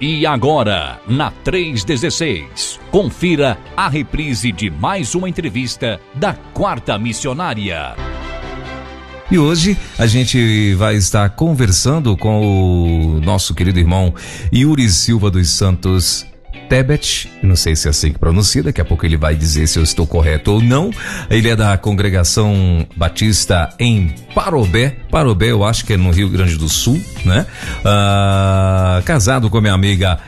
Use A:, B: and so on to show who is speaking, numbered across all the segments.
A: E agora, na 316, confira a reprise de mais uma entrevista da Quarta Missionária.
B: E hoje a gente vai estar conversando com o nosso querido irmão Yuri Silva dos Santos Tebet, não sei se é assim que pronuncia, daqui a pouco ele vai dizer se eu estou correto ou não. Ele é da congregação batista em Parobé. Parobé, eu acho que é no Rio Grande do Sul, né? Ah, casado com minha amiga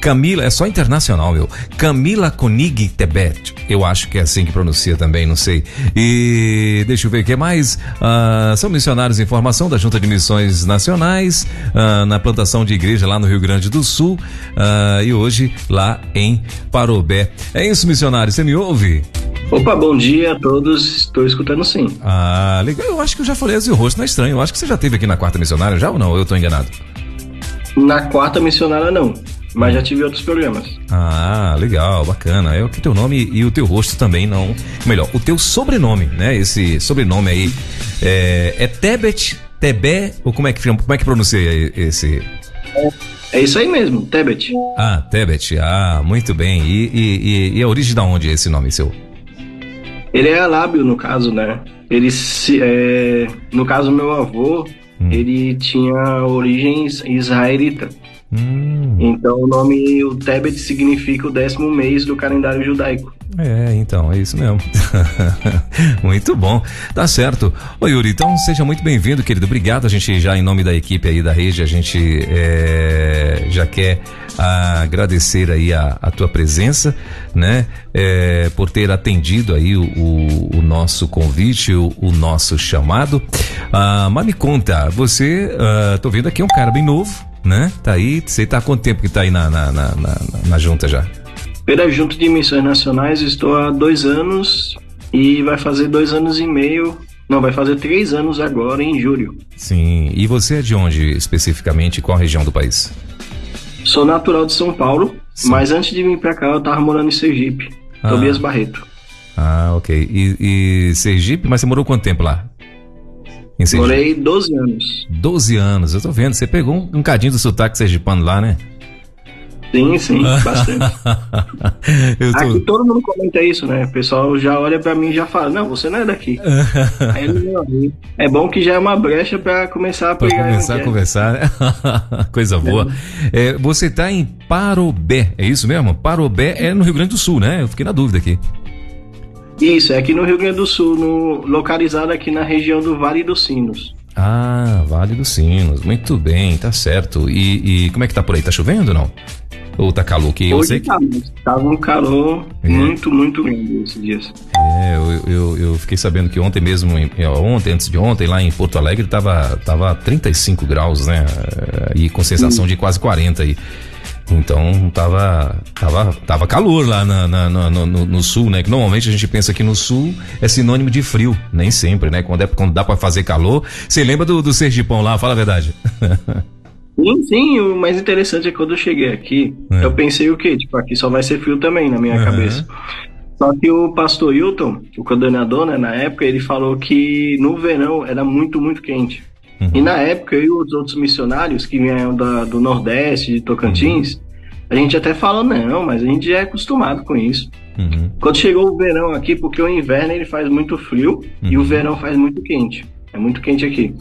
B: Camila, é só internacional, meu. Camila Konig Tebet. Eu acho que é assim que pronuncia também, não sei. E deixa eu ver o que mais. Ah, são missionários em formação da Junta de Missões Nacionais, ah, na plantação de igreja lá no Rio Grande do Sul. Ah, e hoje lá em Parobé. É isso, missionário, você me ouve?
C: Opa, bom dia a todos. Estou escutando sim.
B: Ah, legal. Eu acho que eu já falei assim, o rosto não é estranho. Eu acho que você já esteve aqui na quarta missionária já ou não? Eu estou enganado.
C: Na quarta missionária não, mas já tive outros programas.
B: Ah, legal, bacana. É o que teu nome e o teu rosto também não. Melhor, o teu sobrenome, né? Esse sobrenome aí é, é Tebet, Tebé, ou como é que como é que pronuncia esse?
C: É isso aí mesmo, Tebet.
B: Ah, Tebet. Ah, muito bem. E, e, e, e a origem da onde é esse nome seu?
C: Ele é alábio, no caso, né? Ele se, é, no caso, meu avô, ele tinha origens israelita.
B: Hum,
C: Então o nome, o Tebet significa o décimo mês do calendário judaico.
B: é, então, é isso mesmo. muito bom. Tá certo. Ô Yuri, então seja muito bem-vindo, querido. Obrigado. A gente já, em nome da equipe aí da rede, a gente é, já quer agradecer aí a, a tua presença, né? É, por ter atendido aí o, o- o nosso convite, o, o nosso chamado. Ah, mas me conta, você, ah, tô vendo aqui um cara bem novo, né? Tá aí, você tá há quanto tempo que tá aí na, na, na, na- na junta já?
C: Pela Junta de Missões Nacionais estou há dois anos e vai fazer dois anos e meio. Não, vai fazer três anos agora, em julho.
B: Sim. E você é de onde especificamente? Qual região do país?
C: Sou natural de São Paulo,
B: Sim.
C: mas antes de vir pra cá eu tava morando em Sergipe.
B: Ah.
C: Tobias Barreto.
B: Ah, ok. E, e Sergipe, mas você morou quanto tempo lá? Sergipe?
C: Morei 12 anos.
B: 12 anos, eu tô vendo. Você pegou um, um cadinho do sotaque sergipano lá, né?
C: Sim, sim, bastante.
B: eu
C: Aqui
B: tô.
C: todo mundo comenta isso, né? O pessoal já olha pra mim e já fala, não, você não é daqui. Aí ele, não, é bom que já é uma brecha pra começar a
B: Pra
C: pegar
B: começar a conversar, né? Coisa boa. É, você tá em Parobé, é isso mesmo? Parobé é no Rio Grande do Sul, né? Eu fiquei na dúvida aqui.
C: Isso, é aqui no Rio Grande do Sul, no, localizado aqui na região do Vale dos Sinos.
B: Ah, Vale dos Sinos. Muito bem, tá certo. E, e como é que tá por aí? Tá chovendo ou não? Ou tá calor? Que eu
C: Hoje
B: sei que.
C: tá, tava um calor
B: É.
C: muito, muito grande esses dias.
B: É, eu, eu, eu fiquei sabendo que ontem mesmo, é, ontem, antes de ontem, lá em Porto Alegre, tava, tava 35 graus, né? E com sensação de quase 40 aí. Então tava, tava, tava calor lá na, na- na- no, no- sul, né? Que normalmente a gente pensa que no sul é sinônimo de frio. Nem sempre, né? Quando, é, quando dá pra fazer calor. Você lembra do, do Sergipão lá? Fala a verdade.
C: Sim, sim, o mais interessante é que quando eu cheguei aqui,
B: É.
C: eu pensei o quê? Tipo, aqui só vai ser frio também na minha
B: Aham.
C: cabeça. Só que o pastor Hilton, o coordenador, né, na época, ele falou que no verão era muito, muito quente.
B: Uhum.
C: E na época, eu e os outros missionários que vieram da- do Nordeste, de Tocantins, a gente até falou, não, mas a gente já é acostumado com isso.
B: Uhum.
C: Quando chegou o verão aqui, porque o inverno ele faz muito frio e
B: Uhum.
C: o verão faz muito quente. É muito quente aqui.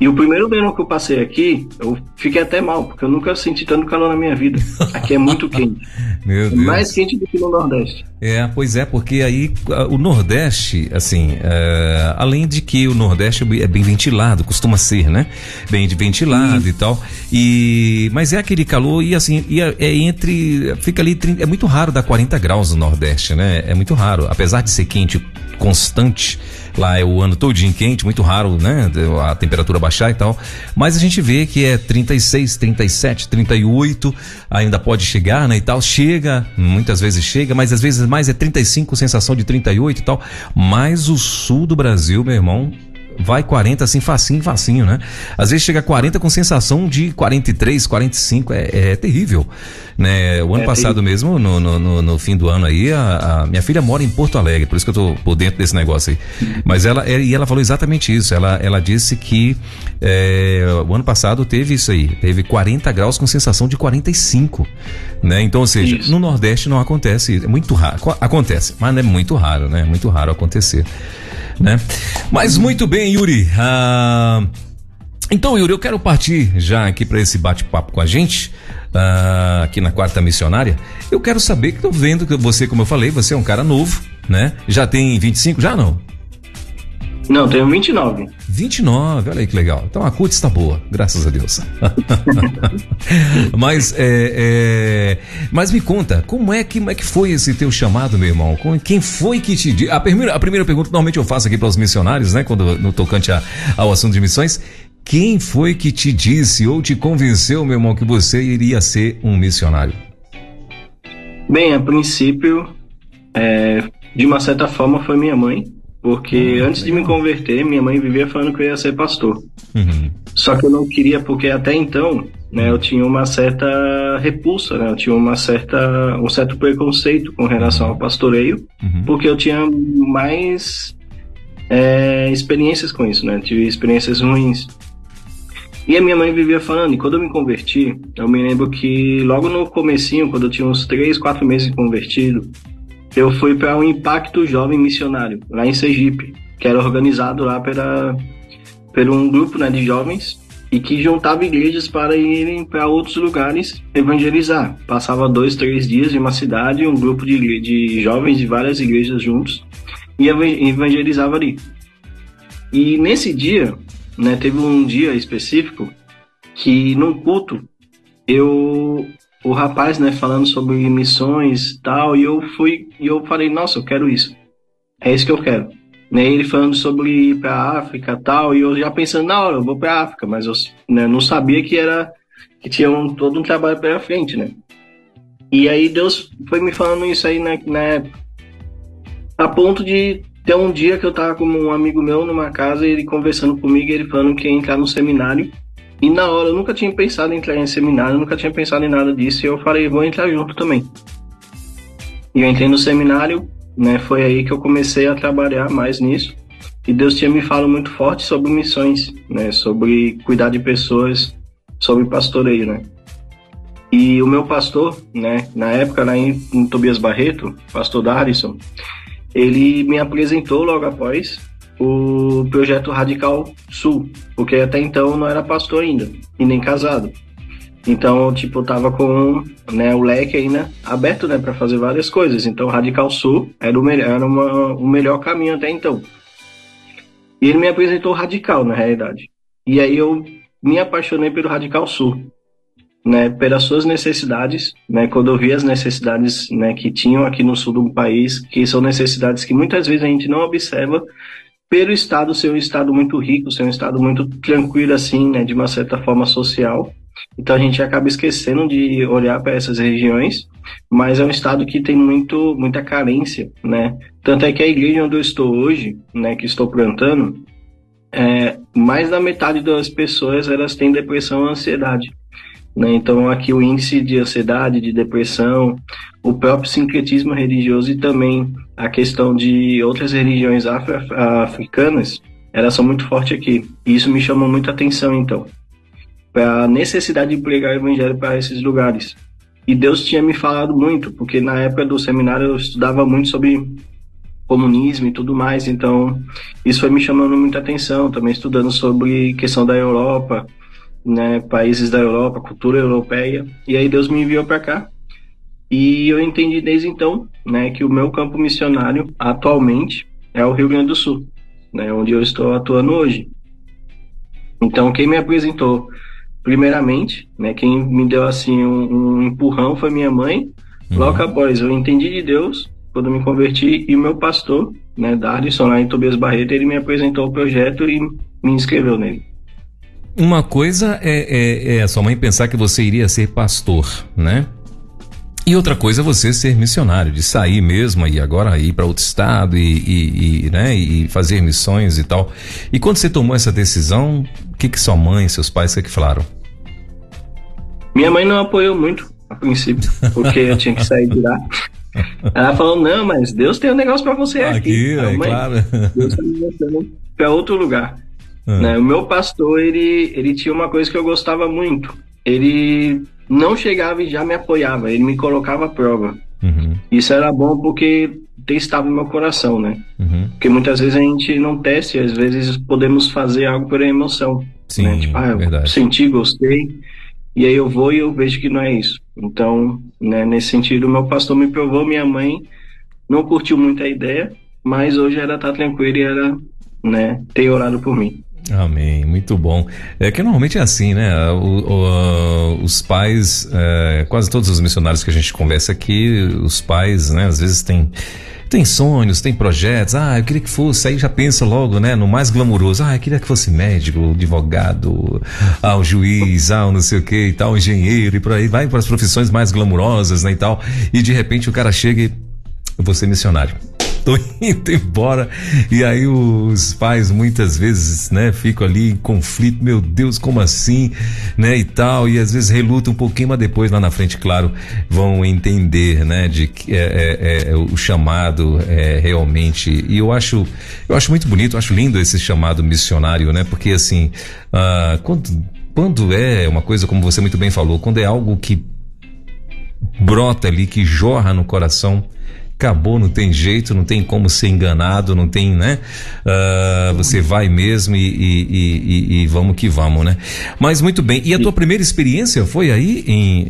C: E o primeiro verão que eu passei aqui, eu fiquei até mal, porque eu nunca senti tanto calor na minha vida. Aqui é muito quente.
B: Meu
C: É
B: Deus.
C: mais quente do que no Nordeste.
B: É, pois é, porque aí o Nordeste, assim, é, além de que o Nordeste é bem ventilado, costuma ser, né? Bem de ventilado e tal. E mas é aquele calor e assim, e é, é entre, fica ali, 30 é muito raro dar 40 graus no Nordeste, né? É muito raro, apesar de ser quente constante. Lá é o ano todinho quente, muito raro, né? A temperatura baixar e tal. Mas a gente vê que é 36, 37, 38, ainda pode chegar, né? E tal. Chega, muitas vezes chega, mas às vezes mais é 35, sensação de 38 e tal. Mas o sul do Brasil, meu irmão, vai 40 assim, facinho, facinho, né? Às vezes chega a 40 com sensação de 43, 45, é, é terrível. Né? O ano é passado terrível. mesmo, no, no, no, fim do ano aí, a, a, minha filha mora em Porto Alegre, por isso que eu tô por dentro desse negócio aí. Mas ela, é, e ela falou exatamente isso. Ela, ela disse que é, o ano passado teve isso aí, teve 40 graus com sensação de 45. Né? Então, ou seja, isso. no Nordeste não acontece, é muito raro. Acontece, mas é muito raro, né? Muito raro acontecer né? Mas muito bem, Yuri. Ah, então, Yuri, eu quero partir já aqui para esse bate-papo com a gente, ah, aqui na Quarta Missionária. Eu quero saber que estou vendo que você, como eu falei, você é um cara novo, né? Já tem 25? Já não?
C: Não, tenho 29.
B: 29, olha aí que legal. Então a CUT está boa, graças a Deus. mas, é, é, mas me conta, como é, que, como é que foi esse teu chamado, meu irmão? Quem foi que te disse? A primeira, a primeira pergunta que normalmente eu faço aqui para os missionários, né? Quando no tocante a, ao assunto de missões. Quem foi que te disse ou te convenceu, meu irmão, que você iria ser um missionário?
C: Bem, a princípio, é, de uma certa forma, foi minha mãe porque uhum, antes de me converter, minha mãe vivia falando que eu ia ser pastor. Uhum. Só que eu não queria, porque até então, né, eu tinha uma certa repulsa, né? Eu tinha uma certa, um certo preconceito com relação ao pastoreio, uhum. porque eu tinha mais é, experiências com isso, né? Tive experiências ruins. E a minha mãe vivia falando, e quando eu me converti, eu me lembro que logo no comecinho, quando eu tinha uns 3, 4 meses convertido, eu fui para um Impacto Jovem Missionário, lá em Sergipe, que era organizado lá pela, por um grupo né, de jovens e que juntava igrejas para irem para outros lugares evangelizar. Passava dois, três dias em uma cidade, um grupo de, de jovens de várias igrejas juntos e evangelizava ali. E nesse dia, né, teve um dia específico que num culto eu o rapaz, né, falando sobre missões e tal, e eu fui, e eu falei, nossa, eu quero isso. É isso que eu quero. Né, ele falando sobre ir para África e tal, e eu já pensando, não, eu vou para África, mas eu né, não sabia que era que tinha um, todo um trabalho pela frente, né? E aí Deus foi me falando isso aí na, na época. A ponto de ter um dia que eu tava com um amigo meu numa casa, ele conversando comigo, ele falando que ia entrar no seminário e na hora eu nunca tinha pensado em entrar em seminário, nunca tinha pensado em nada disso, e eu falei, vou entrar junto também. E eu entrei no seminário, né? Foi aí que eu comecei a trabalhar mais nisso. E Deus tinha me falado muito forte sobre missões, né? Sobre cuidar de pessoas, sobre pastoreio, né? E o meu pastor, né, na época lá em, em Tobias Barreto, pastor Darison, ele me apresentou logo após o projeto Radical Sul, porque até então não era pastor ainda, e nem casado. Então, tipo, tava com né, o leque ainda aberto, né, para fazer várias coisas. Então, Radical Sul era o melhor, era uma, o melhor caminho até então. E ele me apresentou Radical, na realidade. E aí eu me apaixonei pelo Radical Sul, né, pelas suas necessidades, né, quando eu vi as necessidades, né, que tinham aqui no sul do país, que são necessidades que muitas vezes a gente não observa pelo Estado ser um Estado muito rico, ser um Estado muito tranquilo, assim, né, de uma certa forma social. Então a gente acaba esquecendo de olhar para essas regiões, mas é um estado que tem muito, muita carência, né? Tanto é que a igreja onde eu estou hoje, né, que estou plantando, é, mais da metade das pessoas elas têm depressão e ansiedade. Né? Então, aqui o índice de ansiedade, de depressão, o próprio sincretismo religioso e também a questão de outras religiões africanas, elas são muito fortes aqui. E isso me chamou muita atenção, então, para a necessidade de pregar o evangelho para esses lugares. E Deus tinha me falado muito, porque na época do seminário eu estudava muito sobre comunismo e tudo mais, então isso foi me chamando muita atenção, também estudando sobre questão da Europa, né, países da Europa, cultura europeia. E aí Deus me enviou para cá. E eu entendi desde então, né, que o meu campo missionário atualmente é o Rio Grande do Sul, né, onde eu estou atuando hoje. Então, quem me apresentou primeiramente, né, quem me deu assim um, um empurrão foi minha mãe. Uhum. Logo após eu entendi de Deus quando me converti e o meu pastor, né, Darlison lá em Tobias Barreto, ele me apresentou o projeto e me inscreveu nele.
B: Uma coisa é, é, é, a sua mãe pensar que você iria ser pastor, né? E outra coisa é você ser missionário, de sair mesmo e agora ir para outro estado e, e, e, né, e fazer missões e tal. E quando você tomou essa decisão, o que, que sua mãe, seus pais, que, que falaram?
C: Minha mãe não apoiou muito a princípio, porque eu tinha que sair de lá. Ela falou: Não, mas Deus tem um negócio para você aqui.
B: Aqui, é mãe, claro.
C: Deus está me mostrando para outro lugar. Ah. Né? O meu pastor, ele, ele tinha uma coisa que eu gostava muito. Ele não chegava e já me apoiava, ele me colocava à prova. Uhum. Isso era bom porque testava o meu coração, né? Uhum. Porque muitas vezes a gente não testa e às vezes podemos fazer algo por emoção.
B: Sim, né?
C: Tipo,
B: ah, eu verdade.
C: senti, gostei, e aí eu vou e eu vejo que não é isso. Então, né, nesse sentido, meu pastor me provou, minha mãe não curtiu muito a ideia, mas hoje ela tá tranquila e ela, né, tem orado por mim.
B: Amém, muito bom. É que normalmente é assim, né? O, o, os pais, é, quase todos os missionários que a gente conversa aqui, os pais, né, às vezes têm tem sonhos, tem projetos. Ah, eu queria que fosse. Aí já pensa logo, né? No mais glamouroso. Ah, eu queria que fosse médico, advogado, ah, o juiz, ah, não sei o que e tal, engenheiro e por aí. Vai para as profissões mais glamourosas, né? E tal. E de repente o cara chega e. Eu vou ser missionário tô indo embora. E aí os pais muitas vezes, né, ficam ali em conflito, meu Deus, como assim, né, e tal, e às vezes relutam um pouquinho, mas depois lá na frente, claro, vão entender, né, de que é, é, é o chamado é, realmente. E eu acho, eu acho muito bonito, eu acho lindo esse chamado missionário, né, porque assim, ah, quando, quando é uma coisa como você muito bem falou, quando é algo que brota ali, que jorra no coração, acabou, não tem jeito, não tem como ser enganado, não tem, né? Uh, você vai mesmo e, e, e, e, vamos que vamos, né? Mas muito bem. E a tua primeira experiência foi aí em,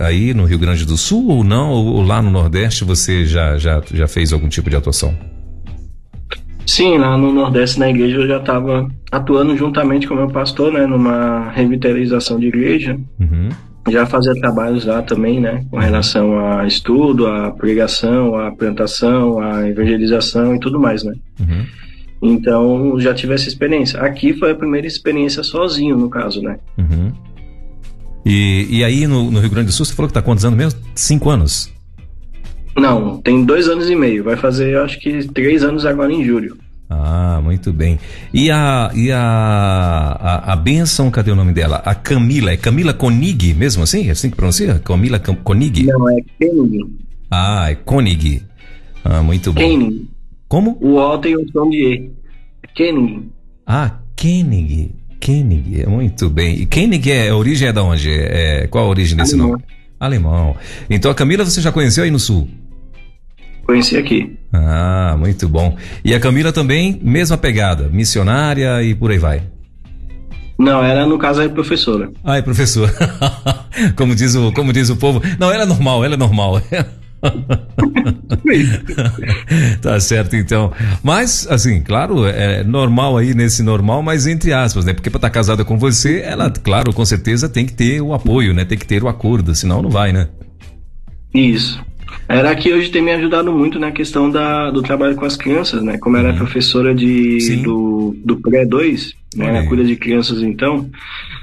B: aí no Rio Grande do Sul ou não? Ou lá no Nordeste você já, já, já fez algum tipo de atuação?
C: Sim, lá no Nordeste, na igreja, eu já estava atuando juntamente com o meu pastor, né, numa revitalização de igreja. Uhum já fazia trabalhos lá também, né, com relação a estudo, a pregação, a plantação, a evangelização e tudo mais, né. Uhum. Então, já tive essa experiência. Aqui foi a primeira experiência sozinho, no caso, né.
B: Uhum. E, e aí, no, no, Rio Grande do Sul, você falou que tá quantos anos mesmo? Cinco anos?
C: Não, tem dois anos e meio. Vai fazer, acho que, três anos agora em julho.
B: Ah, muito bem. E a e a, a, a benção, cadê o nome dela? A Camila, é Camila Konig mesmo assim? É assim que pronuncia? Camila Konig?
C: Não, é Koenig.
B: Ah, é Koenig. Ah, muito bom.
C: Koenig.
B: Como?
C: O O tem o som de E. Koenig.
B: Ah, Koenig. Koenig, é muito bem. E Koenig é a origem é da onde? É, qual a origem desse Alemão. nome? Alemão. Então a Camila você já conheceu aí no sul?
C: Conheci aqui.
B: Ah, muito bom. E a Camila também, mesma pegada, missionária e por aí vai.
C: Não, ela no caso é professora.
B: Ah, é professora. como, diz o, como diz o povo. Não, ela é normal, ela é normal. tá certo, então. Mas, assim, claro, é normal aí nesse normal, mas entre aspas, né? Porque pra estar tá casada com você, ela, claro, com certeza tem que ter o apoio, né? Tem que ter o acordo, senão não vai, né?
C: Isso. Era que hoje tem me ajudado muito na questão da, do trabalho com as crianças, né? Como ela é uhum. professora de, do, do pré-2, né? Ela cuida de crianças, então,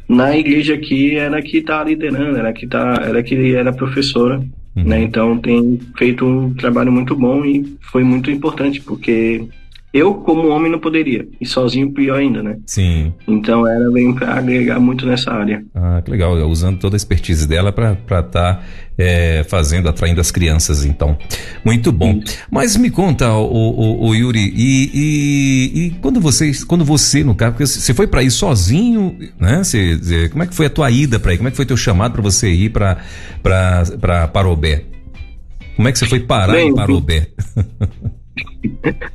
C: na igreja aqui, ela que tá liderando, ela que, tá, ela que era professora, uhum. né? Então, tem feito um trabalho muito bom e foi muito importante, porque eu, como homem, não poderia. E sozinho, pior ainda, né?
B: Sim.
C: Então ela vem para agregar muito nessa área.
B: Ah, que legal. Usando toda a expertise dela para estar tá, é, fazendo, atraindo as crianças, então. Muito bom. Isso. Mas me conta, o, o, o Yuri, e, e, e, quando você, quando você, no caso, porque você foi para ir sozinho, né? Você, como é que foi a tua ida para ir? Como é que foi teu chamado para você ir para Parobé? Como é que você foi parar Bem, em Parobé?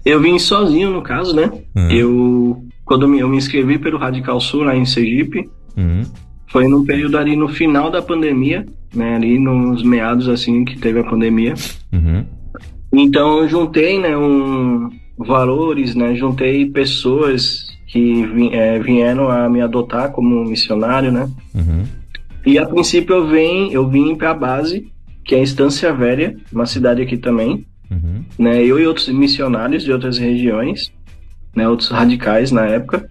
C: eu vim sozinho, no caso, né? Uhum. Eu, quando eu me inscrevi pelo Radical Sul, lá em Sergipe, uhum. foi num período ali no final da pandemia, né? Ali nos meados, assim, que teve a pandemia. Uhum. Então, eu juntei, né, um, valores, né? Juntei pessoas que é, vieram a me adotar como missionário, né? Uhum. E a princípio eu vim, eu vim para a base, que é a Estância Velha, uma cidade aqui também. Uhum. Né, eu e outros missionários de outras regiões, né, outros radicais na época.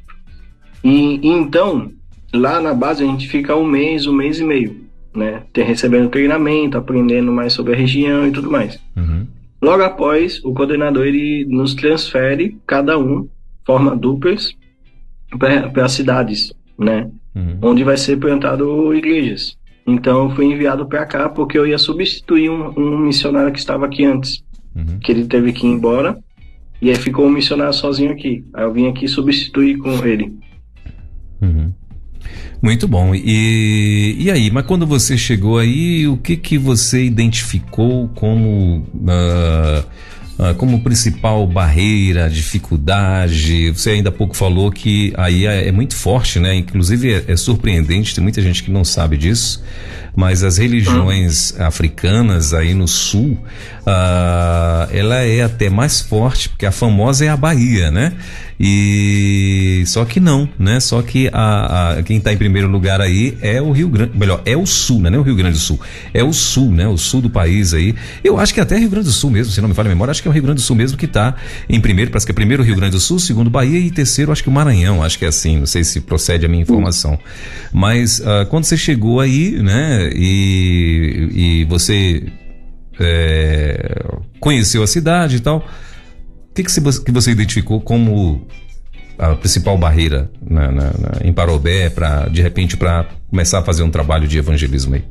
C: E, e, então, lá na base a gente fica um mês, um mês e meio. né? Ter, recebendo treinamento, aprendendo mais sobre a região e tudo mais. Uhum. Logo após, o coordenador ele nos transfere, cada um, forma duplas, para as cidades, né? Uhum. Onde vai ser plantado igrejas. Então, eu fui enviado para cá porque eu ia substituir um, um missionário que estava aqui antes, uhum. que ele teve que ir embora. E aí ficou um missionário sozinho aqui. Aí eu vim aqui substituir com ele.
B: Uhum. Muito bom. E, e aí, mas quando você chegou aí, o que que você identificou como uh, uh, como principal barreira, dificuldade? Você ainda há pouco falou que aí é, é muito forte, né? Inclusive é, é, surpreendente, tem muita gente que não sabe disso, mas as religiões hum. africanas aí no sul, uh, ela é até mais forte, porque a famosa é a Bahia, né? E só que não, né? Só que a, a quem está em primeiro lugar aí é o Rio Grande, melhor, é o Sul, né? Não é o Rio Grande do Sul, é o Sul, né? O Sul do país aí. Eu acho que até Rio Grande do Sul mesmo, se não me falha a memória, acho que é o Rio Grande do Sul mesmo que está em primeiro, parece que é primeiro o Rio Grande do Sul, segundo Bahia e terceiro acho que o Maranhão, acho que é assim, não sei se procede a minha informação. Mas uh, quando você chegou aí, né? E, e você é, conheceu a cidade e tal que, que, você, que você identificou como a principal barreira na, na, na, em Parobé para de repente para começar a fazer um trabalho de evangelismo aí?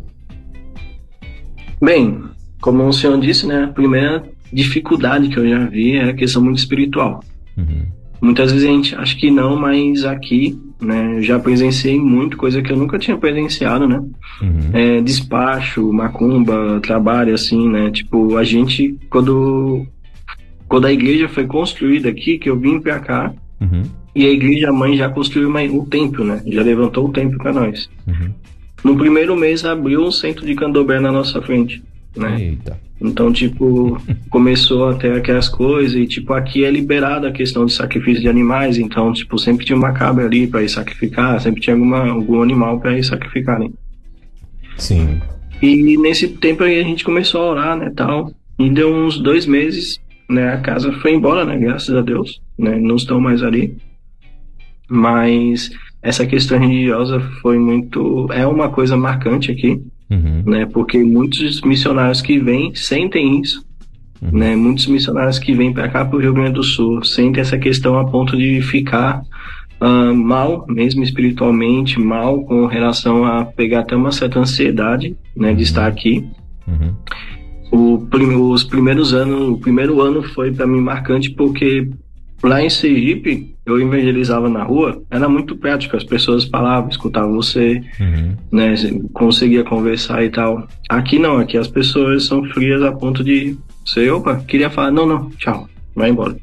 C: Bem, como o senhor disse, né, a primeira dificuldade que eu já vi é a questão muito espiritual. Uhum. Muitas vezes a gente acha que não, mas aqui, né, já presenciei muito coisa que eu nunca tinha presenciado, né? Uhum. É, despacho, macumba, trabalho assim, né? Tipo, a gente quando quando a igreja foi construída aqui, que eu vim para cá, uhum. e a igreja mãe já construiu uma, um templo, né? Já levantou o templo para nós. Uhum. No primeiro mês abriu um centro de candomblé na nossa frente, né? Eita. Então, tipo, começou a ter aquelas coisas e, tipo, aqui é liberada a questão de sacrifício de animais, então, tipo, sempre tinha uma cabra ali para ir sacrificar, sempre tinha alguma, algum animal para ir sacrificar, né?
B: Sim.
C: E nesse tempo aí a gente começou a orar, né, tal, e deu uns dois meses, né? A casa foi embora, né? Graças a Deus, né? Não estão mais ali. Mas essa questão religiosa foi muito, é uma coisa marcante aqui, uhum. né? Porque muitos missionários que vêm sentem isso, uhum. né? Muitos missionários que vêm para cá para o Rio Grande do Sul sentem essa questão a ponto de ficar uh, mal, mesmo espiritualmente, mal com relação a pegar até uma certa ansiedade, né? De estar aqui. Uhum. O, os primeiros anos, o primeiro ano foi para mim marcante porque lá em Sergipe eu evangelizava na rua, era muito prático, as pessoas falavam, escutavam você, uhum. né, conseguia conversar e tal. Aqui não, aqui as pessoas são frias a ponto de você, opa, queria falar, não, não, tchau, vai embora.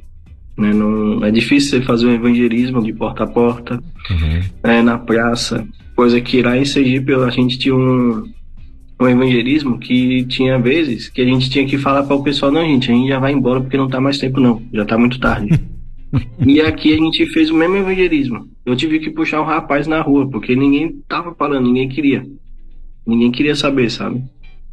C: Né, não, é difícil você fazer um evangelismo de porta a porta, uhum. né, na praça, coisa que lá em Sergipe a gente tinha um, um evangelismo que tinha vezes que a gente tinha que falar para o pessoal, não, gente, a gente já vai embora porque não tá mais tempo não, já tá muito tarde. e aqui a gente fez o mesmo evangelismo. Eu tive que puxar um rapaz na rua, porque ninguém tava falando, ninguém queria. Ninguém queria saber, sabe?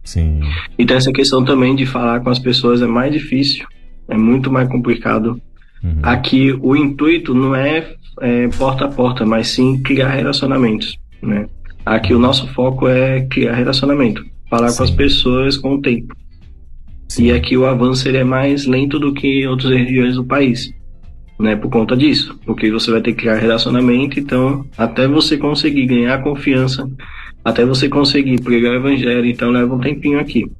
B: Sim.
C: Então essa questão também de falar com as pessoas é mais difícil, é muito mais complicado. Uhum. Aqui o intuito não é, é porta a porta, mas sim criar relacionamentos, né? Aqui o nosso foco é criar relacionamento, falar Sim. com as pessoas com o tempo. Sim. E aqui o avanço ele é mais lento do que em outras regiões do país, né? Por conta disso, porque você vai ter que criar relacionamento, então até você conseguir ganhar confiança, até você conseguir pregar o evangelho, então leva um tempinho aqui.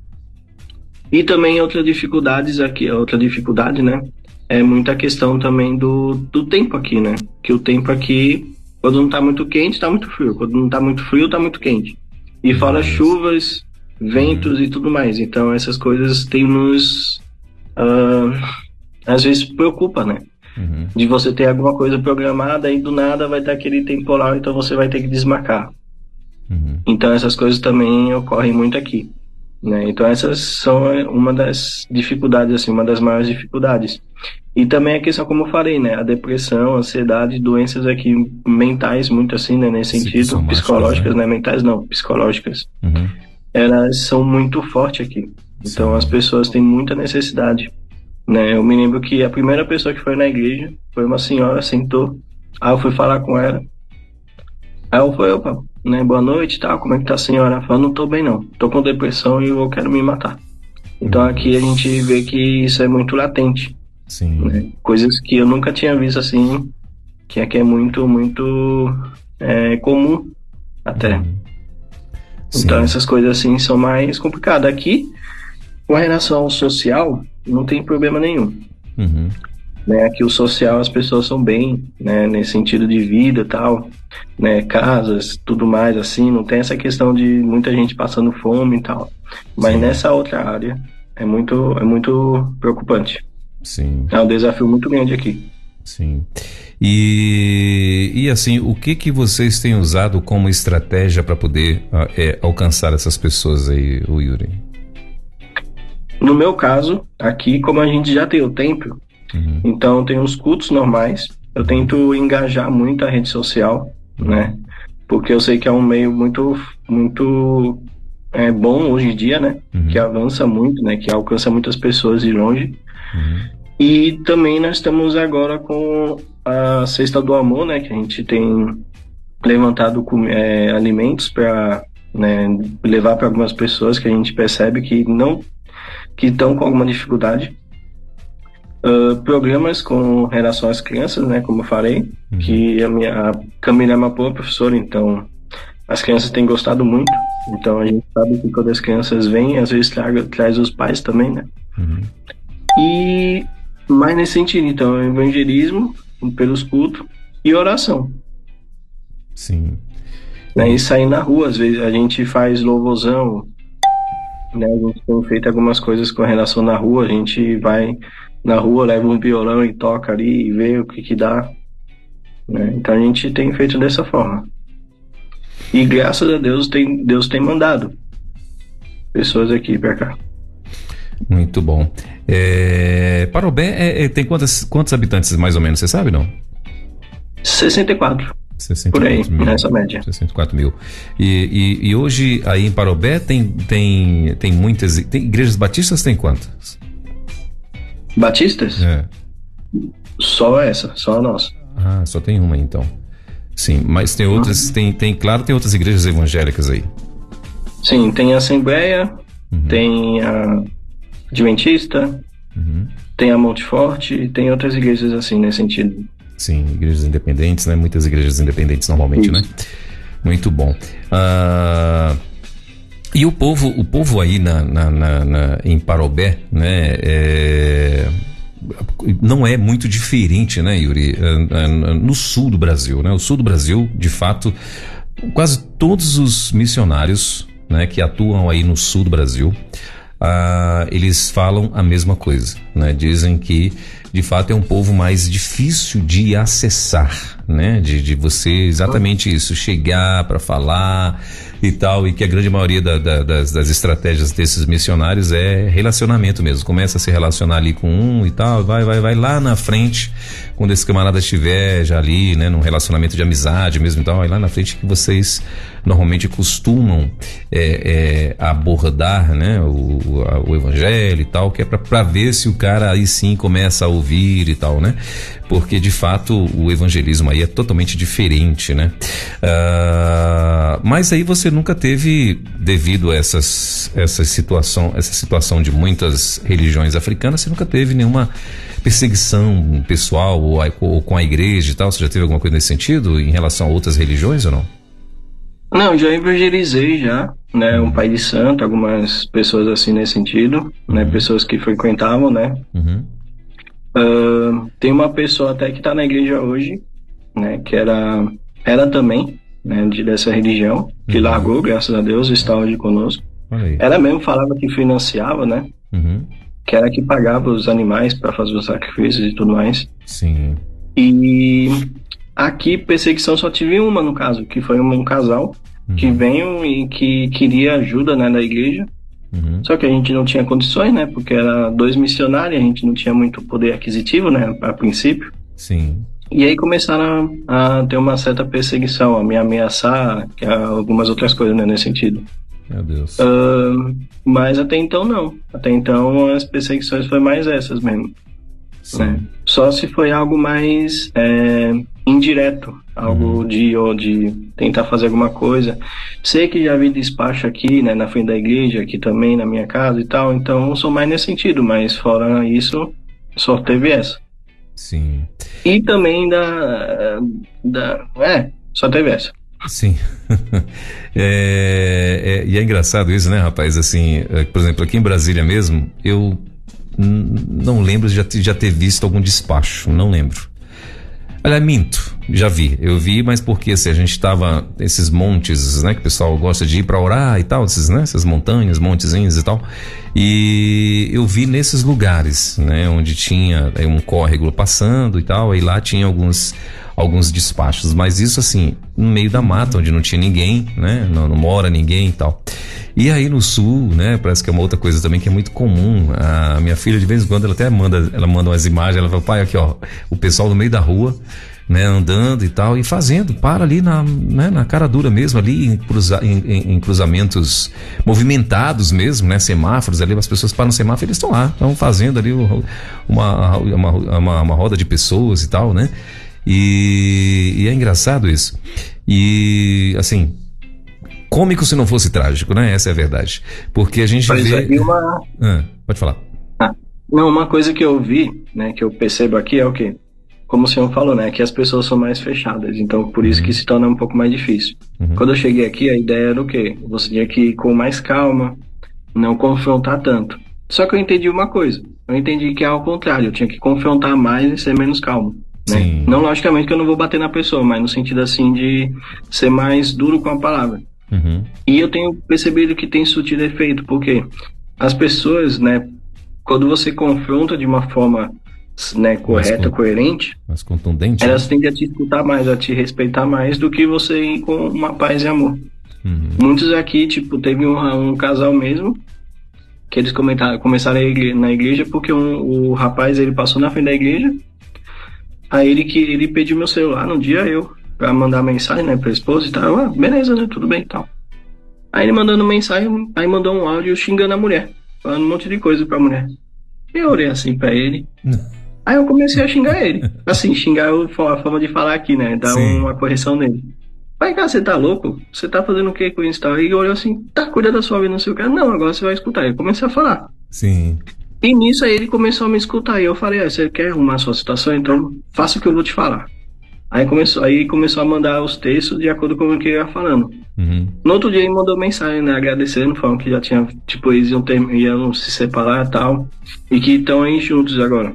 C: E também outras dificuldades aqui, outra dificuldade, né? É muita questão também do, do tempo aqui, né? Que o tempo aqui quando não tá muito quente, tá muito frio. Quando não tá muito frio, tá muito quente. E fora chuvas, ventos e tudo mais. Então essas coisas têm nos. Uh, às vezes preocupa, né? Uhum. De você ter alguma coisa programada e do nada vai ter aquele temporal, então você vai ter que desmarcar. Uhum. Então essas coisas também ocorrem muito aqui. Né? Então essas são uma das dificuldades, assim, uma das maiores dificuldades. E também a questão, como eu falei, né? A depressão, a ansiedade, doenças aqui mentais, muito assim, né? Nesse sentido, psicológicas, né? né? Mentais não, psicológicas. Uhum. Elas são muito fortes aqui. Então Sim. as pessoas têm muita necessidade. Né? Eu me lembro que a primeira pessoa que foi na igreja foi uma senhora, sentou. Aí eu fui falar com ela. Aí eu falei, opa, né? Boa noite, tal, como é que tá a senhora? Fala, não tô bem não, tô com depressão e eu quero me matar. Então aqui a gente vê que isso é muito latente.
B: Sim. Né?
C: Coisas que eu nunca tinha visto assim, que aqui é muito, muito é, comum até. Uhum. Então essas coisas assim são mais complicadas. Aqui, com relação ao social, não tem problema nenhum.
B: Uhum.
C: Né, aqui o social as pessoas são bem, né, nesse sentido de vida tal, né, casas, tudo mais assim, não tem essa questão de muita gente passando fome e tal. Mas Sim. nessa outra área é muito, é muito preocupante.
B: Sim.
C: É um desafio muito grande aqui.
B: Sim. E, e assim, o que que vocês têm usado como estratégia para poder ah, é, alcançar essas pessoas aí, o Yuri?
C: No meu caso, aqui, como a gente já tem o templo, uhum. então tem os cultos normais. Eu tento engajar muito a rede social, uhum. né? Porque eu sei que é um meio muito, muito é, bom hoje em dia, né? Uhum. Que avança muito, né? Que alcança muitas pessoas de longe.
B: Uhum.
C: E também nós estamos agora com a Cesta do Amor, né? Que a gente tem levantado é, alimentos para né, levar para algumas pessoas que a gente percebe que não que estão com alguma dificuldade. Uh, programas com relação às crianças, né, como eu falei, uhum. que a minha a Camila é uma boa professora, então as crianças têm gostado muito. Então a gente sabe que quando as crianças vêm, às vezes traga, traz os pais também, né?
B: Uhum.
C: E mais nesse sentido, então, é evangelismo pelos cultos e oração.
B: Sim.
C: Né, e sair na rua, às vezes a gente faz louvorzão, né? A gente tem feito algumas coisas com relação na rua, a gente vai na rua, leva um violão e toca ali e vê o que que dá. Né? Então a gente tem feito dessa forma. E graças a Deus tem, Deus tem mandado pessoas aqui para cá.
B: Muito bom. É, Parobé é, é, tem quantos, quantos habitantes mais ou menos, você sabe não?
C: 64.
B: 64
C: por aí,
B: mil,
C: nessa média.
B: 64 mil. E, e, e, hoje aí em Parobé tem, tem, tem muitas. Tem igrejas batistas tem quantas?
C: Batistas?
B: É.
C: Só essa, só a nossa.
B: Ah, só tem uma então. Sim, mas tem outras, uhum. tem, tem, claro, tem outras igrejas evangélicas aí.
C: Sim, tem a Assembleia, uhum. tem a Adventista,
B: uhum.
C: tem a Monte Forte, tem outras igrejas assim nesse sentido.
B: Sim, igrejas independentes, né? Muitas igrejas independentes normalmente, Isso. né? Muito bom. Uh, e o povo, o povo aí na, na, na, na em Parobé, né? É, não é muito diferente, né, Yuri? É, é, no sul do Brasil, né? O sul do Brasil, de fato, quase todos os missionários, né, que atuam aí no sul do Brasil, ah, eles falam a mesma coisa, né? Dizem que de fato é um povo mais difícil de acessar, né? De, de você exatamente isso, chegar para falar e tal, e que a grande maioria da, da, das, das, estratégias desses missionários é relacionamento mesmo. Começa a se relacionar ali com um e tal, vai, vai, vai lá na frente, quando esse camarada estiver já ali, né, num relacionamento de amizade mesmo e tal, vai lá na frente que vocês normalmente costumam é, é, abordar né, o, a, o evangelho e tal, que é para ver se o cara aí sim começa a ouvir e tal, né? Porque de fato o evangelismo aí é totalmente diferente, né? Uh, mas aí você nunca teve, devido a essas, essa situação, essa situação de muitas religiões africanas, você nunca teve nenhuma perseguição pessoal ou, ou com a igreja e tal? Você já teve alguma coisa nesse sentido em relação a outras religiões ou não?
C: Não, já evangelizei já, né, um pai de santo, algumas pessoas assim nesse sentido, né, uhum. pessoas que frequentavam, né.
B: Uhum.
C: Uh, tem uma pessoa até que está na igreja hoje, né, que era, era também, né, de, dessa religião, que uhum. largou, graças a Deus, está hoje conosco. Ela mesmo falava que financiava, né,
B: uhum.
C: que era que pagava os animais para fazer os sacrifícios e tudo mais.
B: Sim.
C: E Aqui, perseguição só tive uma, no caso, que foi um, casal uhum. que veio e que queria ajuda né, da igreja.
B: Uhum.
C: Só que a gente não tinha condições, né? Porque era dois missionários, a gente não tinha muito poder aquisitivo, né? A princípio.
B: Sim.
C: E aí começaram a, a ter uma certa perseguição, a me ameaçar, que algumas outras coisas, né? Nesse sentido.
B: Meu Deus.
C: Uh, mas até então não. Até então as perseguições foi mais essas mesmo. Né? Só se foi algo mais é, indireto, algo uhum. de ou de tentar fazer alguma coisa. Sei que já vi despacho aqui, né, na frente da igreja, aqui também na minha casa e tal, então sou mais nesse sentido, mas fora isso, só teve essa.
B: Sim.
C: E também da, da é, só teve essa.
B: Sim. é, é, e é engraçado isso, né, rapaz? Assim, é, por exemplo, aqui em Brasília mesmo, eu não lembro de já, já ter visto algum despacho, não lembro. Olha, minto, já vi. Eu vi, mas porque assim, a gente estava esses montes, né, que o pessoal gosta de ir para orar e tal, esses, né, essas montanhas, montezinhos e tal. E eu vi nesses lugares, né, onde tinha um córrego passando e tal, aí lá tinha alguns alguns despachos, mas isso assim, no meio da mata, onde não tinha ninguém, né, não, não mora ninguém e tal. E aí no sul, né, parece que é uma outra coisa também que é muito comum. A minha filha de vez em quando ela até manda, ela manda umas imagens, ela fala: "Pai, aqui ó, o pessoal no meio da rua, né, andando e tal, e fazendo, para ali na, né, na cara dura mesmo, ali em, cruza, em, em, cruzamentos movimentados mesmo, né, semáforos ali, as pessoas param no semáforo, eles estão lá, estão fazendo ali uma, uma, uma, uma, roda de pessoas e tal, né, e, e é engraçado isso. E, assim, cômico se não fosse trágico, né? Essa é a verdade. Porque a gente
C: vê. Uma...
B: Ah, pode falar.
C: Ah, não, uma coisa que eu vi, né, que eu percebo aqui é o quê? Como o senhor falou, né, que as pessoas são mais fechadas, então por isso uhum. que se torna um pouco mais difícil. Uhum. Quando eu cheguei aqui, a ideia era o quê? Você tinha que ir com mais calma, não confrontar tanto. Só que eu entendi uma coisa. Eu entendi que é ao contrário, eu tinha que confrontar mais e ser menos calmo. Né? Não logicamente que eu não vou bater na pessoa, mas no sentido assim de ser mais duro com a palavra. Uhum. E eu tenho percebido que tem surtido efeito, porque as pessoas, né, quando você confronta de uma forma né, correta, mais coerente,
B: mais contundente,
C: elas né? tendem a te escutar mais, a te respeitar mais do que você ir com uma paz e amor. Uhum. Muitos aqui, tipo, teve um, um, casal mesmo que eles comentaram, começaram igreja, na igreja porque um, o rapaz ele passou na frente da igreja, aí ele que ele pediu meu celular no dia eu pra mandar mensagem, né, pra esposa e tal. Ah, beleza, né, tudo bem e tal. Aí ele mandando mensagem, aí mandou um áudio xingando a mulher, falando um monte de coisa pra mulher. Eu orei assim pra ele. Aí eu comecei a xingar ele. Assim, xingar a forma de falar aqui, né? Dar Sim. uma correção nele. Vai cá, você tá louco? Você tá fazendo o que com isso? Tal? E olhou assim, tá, cuida da sua vida, não sei o que. Não, agora você vai escutar. Eu comecei a falar.
B: Sim.
C: E nisso aí ele começou a me escutar. E eu falei, ah, você quer arrumar a sua situação? Então faça o que eu vou te falar. Aí começou, aí começou a mandar os textos de acordo com o que eu ia falando. Uhum. No outro dia ele mandou mensagem, né, agradecendo, falando que já tinha, tipo, eles iam, ter, iam se separar e tal, e que estão aí juntos agora.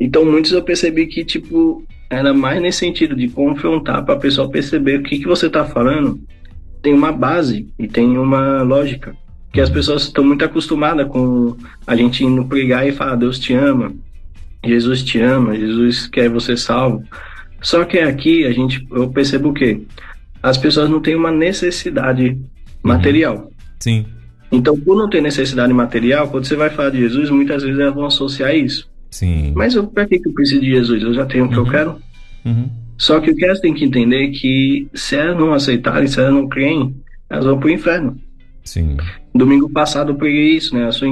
C: Então muitos eu percebi que, tipo, era mais nesse sentido de confrontar para a pessoa perceber o que, que você tá falando tem uma base e tem uma lógica. Que as pessoas estão muito acostumadas com a gente indo pregar e falar Deus te ama, Jesus te ama, Jesus quer você salvo. Só que aqui a gente, eu percebo que as pessoas não têm uma necessidade uhum. material.
B: Sim.
C: Então, por não ter necessidade material, quando você vai falar de Jesus, muitas vezes elas vão associar isso.
B: Sim.
C: Mas eu, pra que, eu preciso de Jesus? Eu já tenho o que eu uhum. quero. Uhum. Só que o que elas têm que entender é que se elas não aceitarem, se elas não creem, elas vão pro inferno.
B: Sim.
C: Domingo passado eu preguei isso, né? A sua,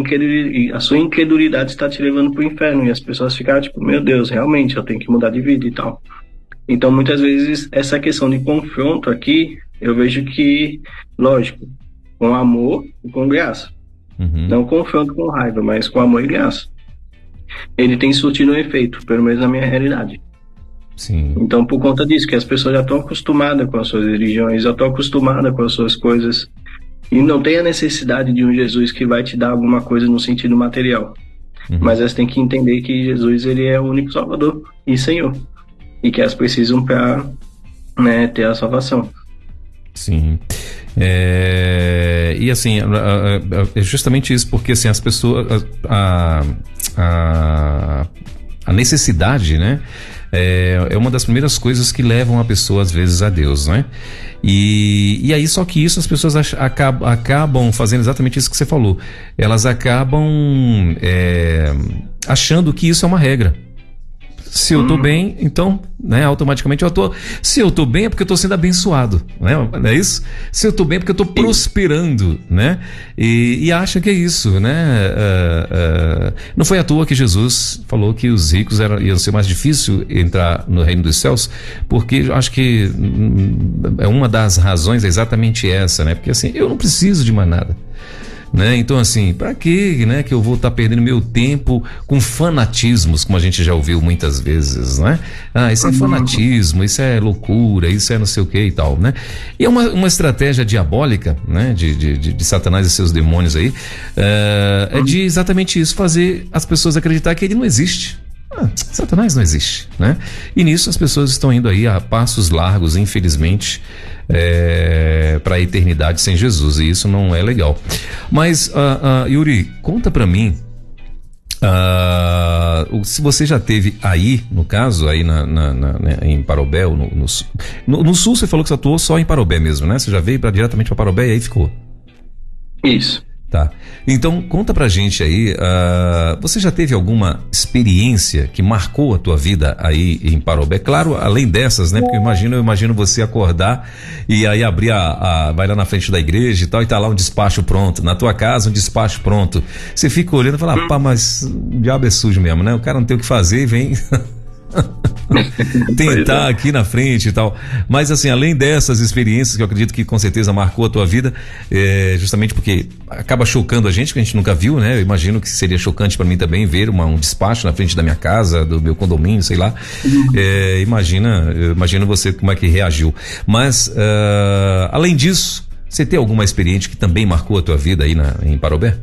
C: a sua incredulidade está te levando pro inferno. E as pessoas ficaram tipo, meu Deus, realmente, eu tenho que mudar de vida e tal. Então, muitas vezes, essa questão de confronto aqui, eu vejo que, lógico, com amor e com graça. Uhum. Não confronto com raiva, mas com amor e graça. Ele tem surtido um efeito, pelo menos na minha realidade.
B: Sim.
C: Então, por conta disso, que as pessoas já estão acostumadas com as suas religiões, já estão acostumadas com as suas coisas, e não tem a necessidade de um Jesus que vai te dar alguma coisa no sentido material. Uhum. Mas elas têm que entender que Jesus ele é o único Salvador e Senhor e que elas precisam para né, ter a salvação.
B: Sim. É, e assim, é justamente isso, porque assim, as pessoas. A, a, a necessidade, né? É, é, uma das primeiras coisas que levam a pessoa, às vezes, a Deus, né? E, e aí, só que isso as pessoas acabam, acabam fazendo exatamente isso que você falou. Elas acabam é, achando que isso é uma regra Se eu estou hum. bem, então, né, automaticamente eu estou. Se eu estou bem é porque eu estou sendo abençoado, né? Não é isso? Se eu estou bem é porque eu estou prosperando, né? E, e acha que é isso, né? Uh, uh, não foi à toa que Jesus falou que os ricos eram, iam ser mais difícil entrar no reino dos céus, porque acho que hum, é uma das razões é exatamente essa, né? Porque assim, eu não preciso de mais nada. Né? Então, assim, para que né, que eu vou estar tá perdendo meu tempo com fanatismos, como a gente já ouviu muitas vezes, né? Ah, isso é uhum. fanatismo, isso é loucura, isso é não sei o que e tal, né? E é uma, uma estratégia diabólica, né, de, de, de, de Satanás e seus demônios aí, uh, é de exatamente isso, fazer as pessoas acreditar que ele não existe. Ah, Satanás não existe, né? E nisso as pessoas estão indo aí a passos largos, infelizmente, é, para a eternidade sem Jesus e isso não é legal. Mas uh, uh, Yuri, conta para mim Uh, se você já teve aí, no caso, aí na, na, na né, em Parobé, no, no, no, no, sul você falou que você atuou só em Parobé mesmo, né? Você já veio pra, diretamente para Parobé e aí ficou.
C: Isso.
B: Tá. Então, conta pra gente aí, uh, você já teve alguma experiência que marcou a tua vida aí em Parobé? Claro, além dessas, né? Porque eu imagino, eu imagino você acordar e aí abrir a, a, vai lá na frente da igreja e tal, e tá lá um despacho pronto. Na tua casa, um despacho pronto. Você fica olhando e fala, pá, mas o diabo é sujo mesmo, né? O cara não tem o que fazer e vem. tentar é. aqui na frente e tal. Mas assim, além dessas experiências que eu acredito que com certeza marcou a tua vida, é, justamente porque acaba chocando a gente, que a gente nunca viu, né? Eu imagino que seria chocante para mim também ver uma, um despacho na frente da minha casa, do meu condomínio, sei lá. Uhum. É, imagina, imagina você como é que reagiu. Mas, uh, além disso, você tem alguma experiência que também marcou a tua vida aí na, em Parobé?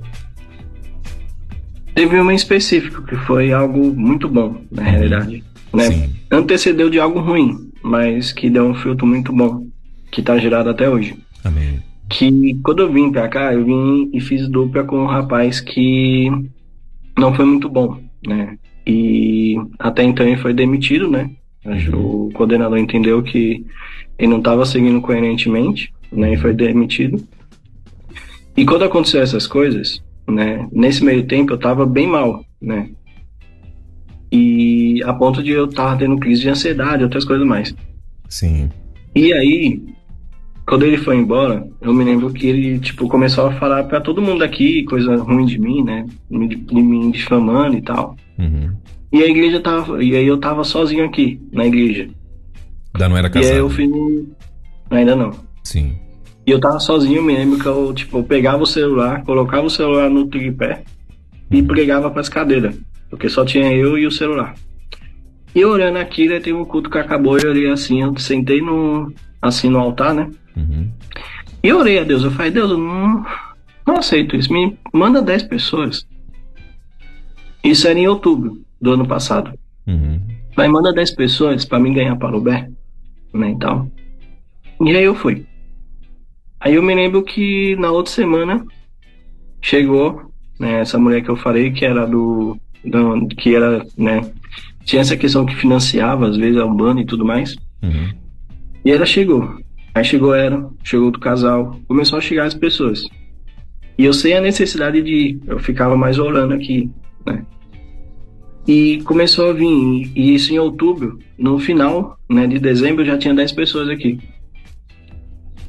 C: Teve uma específica que foi algo muito bom, na uhum. realidade né? Sim. Antecedeu de algo ruim, mas que deu um fruto muito bom, que tá gerado até hoje.
B: Amém.
C: Que quando eu vim pra cá, eu vim e fiz dupla com um rapaz que não foi muito bom, né? E até então ele foi demitido, né? Uhum. O coordenador entendeu que ele não estava seguindo coerentemente, né? E foi demitido. E quando aconteceu essas coisas, né? Nesse meio tempo eu estava bem mal, né? E a ponto de eu estar tendo crise de ansiedade, outras coisas mais.
B: Sim.
C: E aí, quando ele foi embora, eu me lembro que ele, tipo, começou a falar para todo mundo aqui coisa ruim de mim, né? Me, me difamando e tal.
B: Uhum.
C: E a igreja tava. E aí eu tava sozinho aqui, na igreja.
B: Ainda não era casado?
C: E aí eu fiz. Ainda não.
B: Sim.
C: E eu tava sozinho, me lembro que eu, tipo, eu pegava o celular, colocava o celular no tripé uhum. e pregava pras cadeiras porque só tinha eu e o celular. E orando aquilo, tem um culto que acabou eu orei assim, eu sentei no, assim no altar, né?
B: Uhum.
C: E eu orei a Deus, eu falei, Deus, eu não, não aceito isso, me manda 10 pessoas. Isso era em outubro do ano passado.
B: Uhum.
C: Vai, manda 10 pessoas para mim ganhar para o Bé, né, e tal. E aí eu fui. Aí eu me lembro que na outra semana chegou né, essa mulher que eu falei, que era do não, que era, né? Tinha essa questão que financiava, às vezes, a Urbana e tudo mais.
B: Uhum.
C: E ela chegou. Aí chegou ela, chegou do casal, começou a chegar as pessoas. E eu sei a necessidade de eu ficava mais orando aqui, né? E começou a vir, e isso em outubro, no final né, de dezembro já tinha 10 pessoas aqui.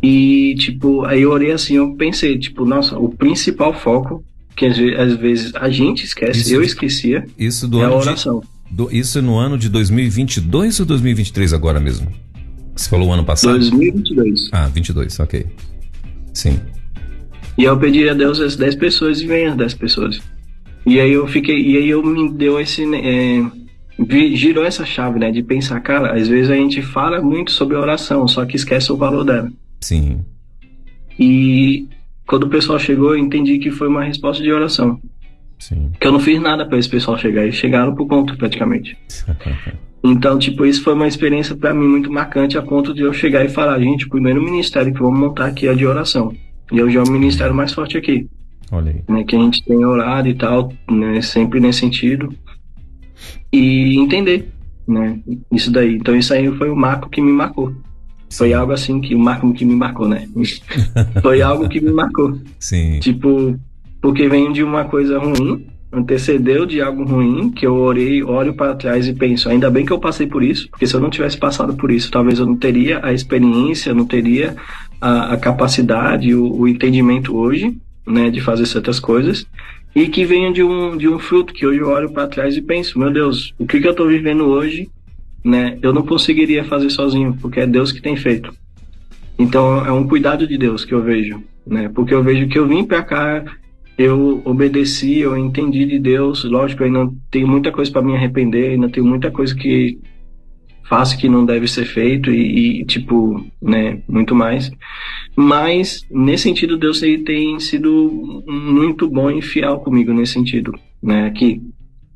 C: E, tipo, aí eu orei assim, eu pensei, tipo, nossa, o principal foco que às vezes a gente esquece, isso, eu esquecia.
B: Isso do é ano a oração. De, do, isso no ano de 2022 ou 2023 agora mesmo? Você falou o ano passado?
C: 2022.
B: Ah, 22, ok. Sim.
C: E eu pedi a Deus as 10 pessoas e vem as 10 pessoas. E aí eu fiquei, e aí eu me deu esse é, girou essa chave, né, de pensar, cara, às vezes a gente fala muito sobre oração, só que esquece o valor dela.
B: Sim.
C: E quando o pessoal chegou, eu entendi que foi uma resposta de oração.
B: Sim.
C: Que eu não fiz nada para esse pessoal chegar, eles chegaram pro ponto praticamente. então, tipo, isso foi uma experiência para mim muito marcante a ponto de eu chegar e falar, gente, o primeiro ministério que vamos montar aqui é de oração. E hoje é o ministério mais forte aqui.
B: Olha aí.
C: Né, que a gente tem orado e tal, né, sempre nesse sentido. E entender, né, isso daí. Então isso aí foi o marco que me marcou. Foi algo assim que o marco que me marcou, né? Foi algo que me marcou.
B: Sim.
C: Tipo, porque vem de uma coisa ruim, antecedeu de algo ruim, que eu orei, olho para trás e penso, ainda bem que eu passei por isso, porque se eu não tivesse passado por isso, talvez eu não teria a experiência, não teria a, a capacidade, o, o, entendimento hoje, né, de fazer certas coisas, e que venha de um, de um fruto que hoje eu olho para trás e penso, meu Deus, o que, que eu estou vivendo hoje, né, eu não conseguiria fazer sozinho, porque é Deus que tem feito. Então é um cuidado de Deus que eu vejo, né, porque eu vejo que eu vim para cá eu obedeci, eu entendi de Deus. Lógico, eu ainda tenho muita coisa para me arrepender, ainda tenho muita coisa que faço que não deve ser feito e, e, tipo, né, muito mais. Mas nesse sentido Deus ele tem sido muito bom e fiel comigo nesse sentido, né, que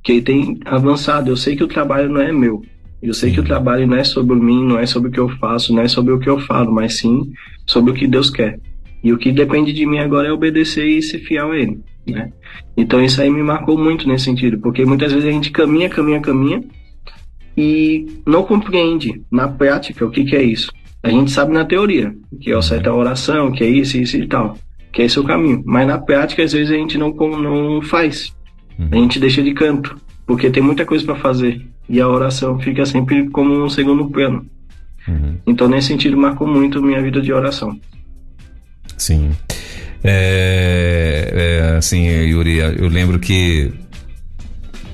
C: que ele tem avançado. Eu sei que o trabalho não é meu. Eu sei que o trabalho não é sobre mim, não é sobre o que eu faço, não é sobre o que eu falo, mas sim sobre o que Deus quer. E o que depende de mim agora é obedecer e ser fiel a Ele, né? Então isso aí me marcou muito nesse sentido, porque muitas vezes a gente caminha, caminha, caminha e não compreende na prática o que, que é isso. A gente sabe na teoria que é o certo a oração, que é isso, isso e tal, que é esse o caminho. Mas na prática às vezes a gente não não faz, a uhum. gente deixa de canto, porque tem muita coisa para fazer e a oração fica sempre como um segundo plano. Uhum. Então nesse sentido marcou muito minha vida de oração.
B: Sim. É, é, assim, Yuri, eu lembro que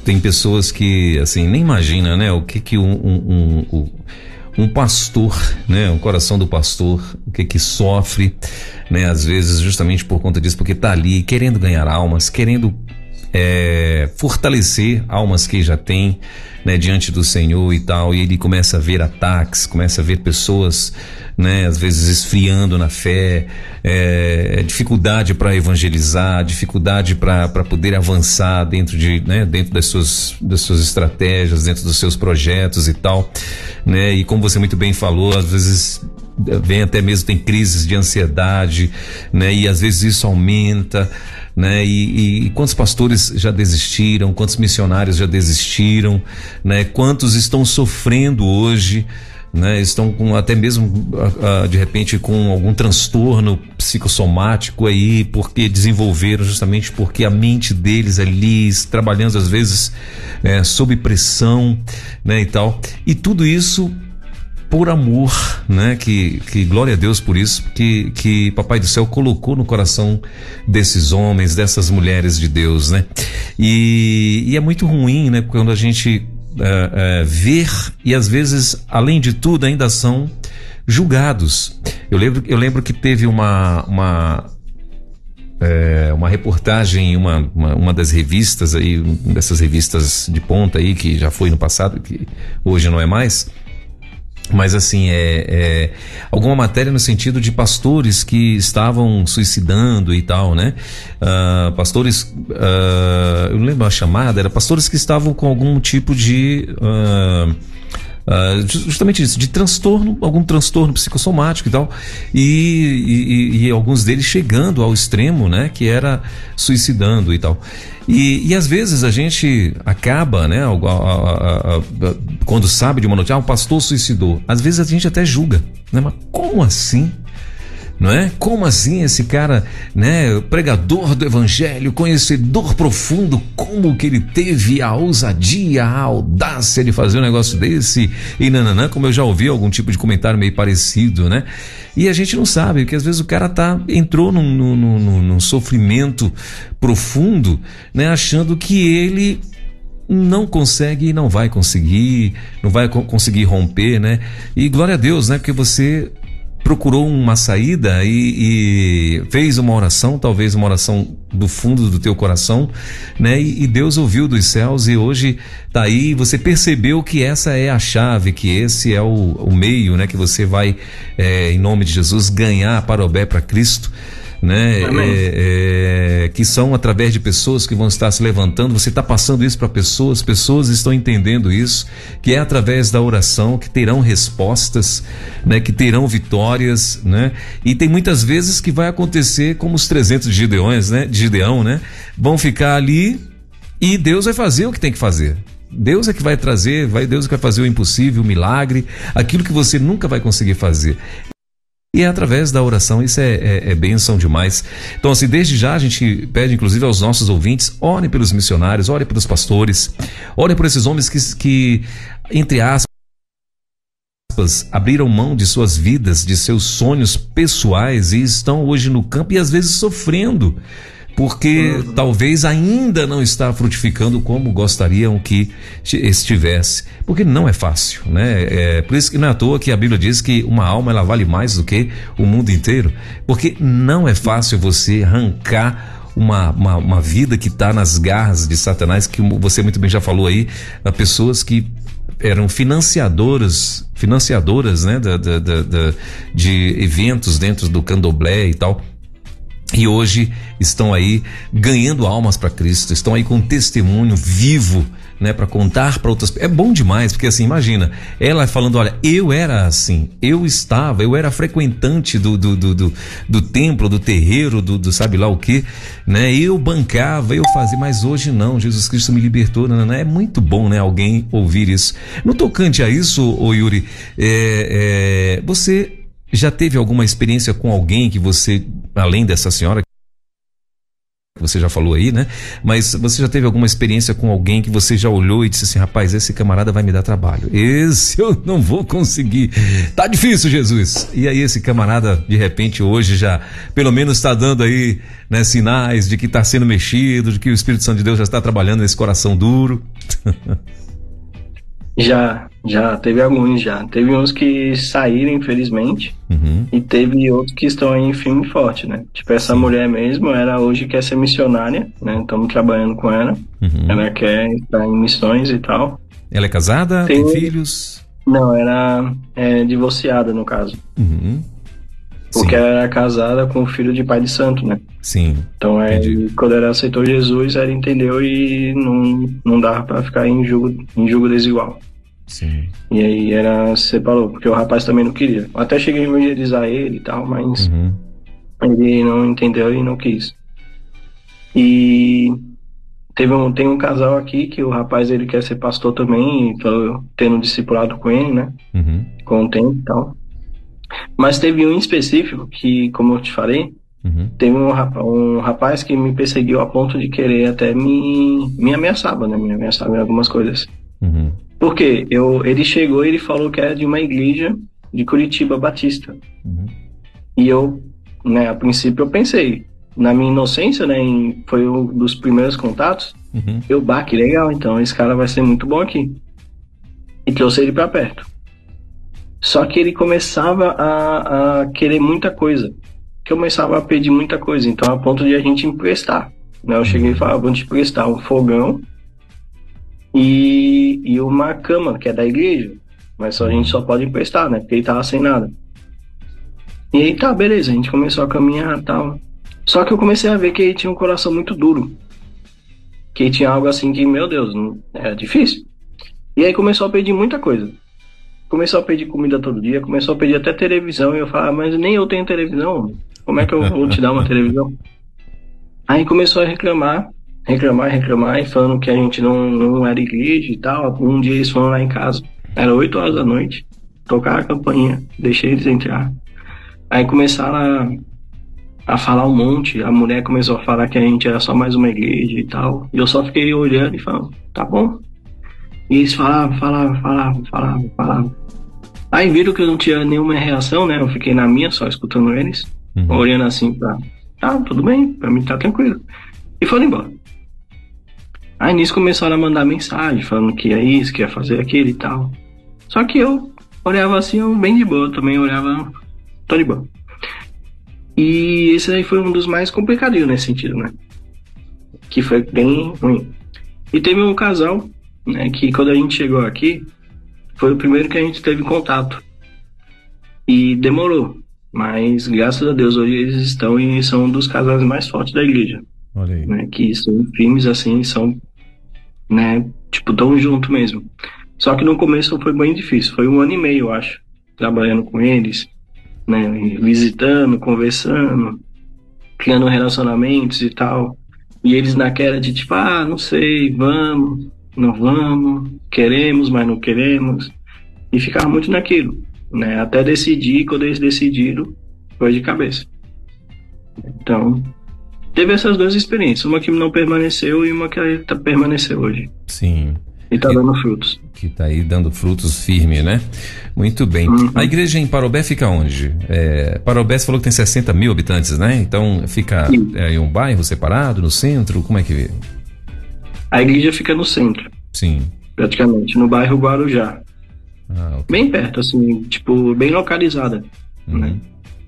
B: tem pessoas que, assim, nem imagina, né? O que que um, um, um, um pastor, né? O coração do pastor, o que que sofre, né? Às vezes justamente por conta disso, porque tá ali querendo ganhar almas, querendo é, fortalecer almas que já tem, né? Diante do Senhor e tal, e ele começa a ver ataques, começa a ver pessoas né? Às vezes esfriando na fé, é, dificuldade para evangelizar, dificuldade para poder avançar dentro de, né? Dentro das suas, das suas estratégias, dentro dos seus projetos e tal, né? E como você muito bem falou, às vezes vem até mesmo tem crises de ansiedade, né? E às vezes isso aumenta, né? E, e, quantos pastores já desistiram, quantos missionários já desistiram, né? Quantos estão sofrendo hoje, né, estão com até mesmo uh, de repente com algum transtorno psicossomático aí, porque desenvolveram justamente porque a mente deles ali trabalhando às vezes é, sob pressão, né, e tal. E tudo isso por amor, né? Que, que glória a Deus por isso, que, que Papai do Céu colocou no coração desses homens, dessas mulheres de Deus, né? E, e é muito ruim, né? Quando a gente é, é, ver e às vezes, além de tudo, ainda são julgados. Eu lembro, eu lembro que teve uma, uma, é, uma reportagem em uma, uma, uma, das revistas aí, dessas revistas de ponta aí, que já foi no passado, que hoje não é mais, mas assim, é, é, alguma matéria no sentido de pastores que estavam suicidando e tal, né? Uh, pastores, uh, eu lembro a chamada, era pastores que estavam com algum tipo de. Uh, Uh, justamente isso, de transtorno, algum transtorno psicossomático e tal, e, e, e, alguns deles chegando ao extremo, né, que era suicidando e tal. E, e às vezes a gente acaba, né, a, a, a, quando sabe de uma notícia, ah, um pastor suicidou, às vezes a gente até julga, né, mas como assim? Não é? Como assim esse cara, né, pregador do evangelho, conhecedor profundo, como que ele teve a ousadia, a audácia de fazer um negócio desse? E nananã, como eu já ouvi algum tipo de comentário meio parecido, né? E a gente não sabe, porque às vezes o cara tá, entrou num, num, num, num sofrimento profundo, né, achando que ele não consegue e não vai conseguir, não vai conseguir romper, né? E glória a Deus, né? Porque você procurou uma saída e, e, fez uma oração, talvez uma oração do fundo do teu coração, né? E, e Deus ouviu dos céus e hoje tá aí, você percebeu que essa é a chave, que esse é o, o meio, né? Que você vai, é, em nome de Jesus, ganhar para o bé para Cristo né? É, é, que são através de pessoas que vão estar se levantando. Você está passando isso para pessoas, pessoas estão entendendo isso, que é através da oração que terão respostas, né? Que terão vitórias, né? E tem muitas vezes que vai acontecer como os 300 Gideões, né? De Gideão, né? Vão ficar ali e Deus vai fazer o que tem que fazer. Deus é que vai trazer, vai Deus é que vai fazer o impossível, o milagre, aquilo que você nunca vai conseguir fazer. E é através da oração, isso é, é, é bênção demais. Então, assim, desde já a gente pede, inclusive, aos nossos ouvintes, orem pelos missionários, orem pelos pastores, orem por esses homens que, que entre aspas, abriram mão de suas vidas, de seus sonhos pessoais e estão hoje no campo e às vezes sofrendo porque uhum. talvez ainda não está frutificando como gostariam que estivesse, porque não é fácil, né? É, por isso que não é à toa que a Bíblia diz que uma alma ela vale mais do que o mundo inteiro, porque não é fácil você arrancar uma, uma, uma vida que está nas garras de Satanás, que você muito bem já falou aí, pessoas que eram financiadoras, financiadoras, né, da, da, da, de eventos dentro do candomblé e tal e hoje estão aí ganhando almas para Cristo, estão aí com testemunho vivo, né, para contar para outras. É bom demais, porque assim, imagina, ela falando, olha, eu era assim, eu estava, eu era frequentante do do, do, do, do templo, do terreiro, do, do, sabe lá o que, né? Eu bancava, eu fazia, mas hoje não, Jesus Cristo me libertou, não, é muito bom, né, alguém ouvir isso. No tocante a isso, ô Yuri, é, é, você já teve alguma experiência com alguém que você, além dessa senhora, que você já falou aí, né? Mas você já teve alguma experiência com alguém que você já olhou e disse assim, rapaz, esse camarada vai me dar trabalho. Esse eu não vou conseguir. Tá difícil, Jesus. E aí esse camarada, de repente, hoje já, pelo menos está dando aí, né, sinais de que está sendo mexido, de que o Espírito Santo de Deus já está trabalhando nesse coração duro.
C: Já, já, teve alguns já. Teve uns que saíram, infelizmente, uhum. e teve outros que estão aí em firme e forte, né? Tipo, essa Sim. mulher mesmo, ela hoje quer ser missionária, né? Estamos trabalhando com ela. Uhum. Ela quer estar em missões e tal.
B: Ela é casada? Tem, tem filhos?
C: Não, ela é divorciada, no caso. Uhum. Porque Sim. ela era casada com o filho de pai de santo, né?
B: Sim.
C: Então, é, quando ela aceitou Jesus, ela entendeu e não, não dava para ficar em julgo, em julgo desigual.
B: Sim.
C: E aí ela se separou, porque o rapaz também não queria. Até cheguei a evangelizar ele e tal, mas uhum. ele não entendeu e não quis. E teve um, tem um casal aqui que o rapaz ele quer ser pastor também, tô tendo discipulado com ele, né? Uhum. Com o tempo e tal. Mas teve um em específico que, como eu te falei, uhum. teve um, um, rapaz que me perseguiu a ponto de querer até me, me ameaçava, né? Me ameaçava em algumas coisas. Uhum. Porque eu, ele chegou e ele falou que era de uma igreja de Curitiba Batista. Uhum. E eu, né, a princípio eu pensei, na minha inocência, né, em, foi um dos primeiros contatos, uhum. eu, bah, que legal, então esse cara vai ser muito bom aqui. E trouxe ele para perto. Só que ele começava a, a querer muita coisa. Começava a pedir muita coisa, então a ponto de a gente emprestar. Né? Eu cheguei e falava, vou te emprestar um fogão e, e uma cama, que é da igreja. Mas só, a gente só pode emprestar, né? Porque ele tava sem nada. E aí tá, beleza, a gente começou a caminhar e tal. Só que eu comecei a ver que ele tinha um coração muito duro. Que tinha algo assim que, meu Deus, era difícil. E aí começou a pedir muita coisa começou a pedir comida todo dia, começou a pedir até televisão, e eu falava, mas nem eu tenho televisão, como é que eu vou te dar uma televisão? Aí começou a reclamar, reclamar, reclamar, e falando que a gente não, não era igreja e tal. Um dia eles foram lá em casa, era 8 horas da noite, tocar a campainha, deixei eles entrar. Aí começaram a, a falar um monte, a mulher começou a falar que a gente era só mais uma igreja e tal. E eu só fiquei olhando e falando, tá bom, e eles falavam, falavam, falavam, falavam, falavam. Aí viram que eu não tinha nenhuma reação, né? Eu fiquei na minha, só escutando eles, uhum. olhando assim pra. Tá, tudo bem, pra mim tá tranquilo. E foram embora. Aí nisso começaram a mandar mensagem, falando que ia isso, que ia fazer aquilo e tal. Só que eu olhava assim, eu bem de boa, também olhava, tô de boa. E esse aí foi um dos mais complicadinhos nesse sentido, né? Que foi bem ruim. E teve um casal né, que quando a gente chegou aqui, foi o primeiro que a gente teve contato. E demorou, mas graças a Deus hoje eles estão e são um dos casais mais fortes da igreja.
B: Olha aí.
C: Né, que são firmes assim, são, né, tipo, tão junto mesmo. Só que no começo foi bem difícil, foi um ano e meio, eu acho, trabalhando com eles, né, visitando, conversando, criando relacionamentos e tal. E eles naquela de tipo, ah, não sei, vamos, não vamos, queremos, mas não queremos. E ficava muito naquilo, né? Até decidir, quando eles decidiram, foi de cabeça. Então, teve essas duas experiências, uma que não permaneceu e uma que tá, permaneceu hoje.
B: Sim.
C: E está dando frutos.
B: Que está aí dando frutos firmes, né? Muito bem. Uhum. A igreja em Parobé fica onde? É, Parobé você falou que tem 60 mil habitantes, né? Então fica é, em um bairro separado, no centro? Como é que.
C: A igreja fica no centro.
B: Sim.
C: Praticamente, no bairro Guarujá. Ah, okay. Bem perto, assim, tipo, bem localizada. Uhum. Né?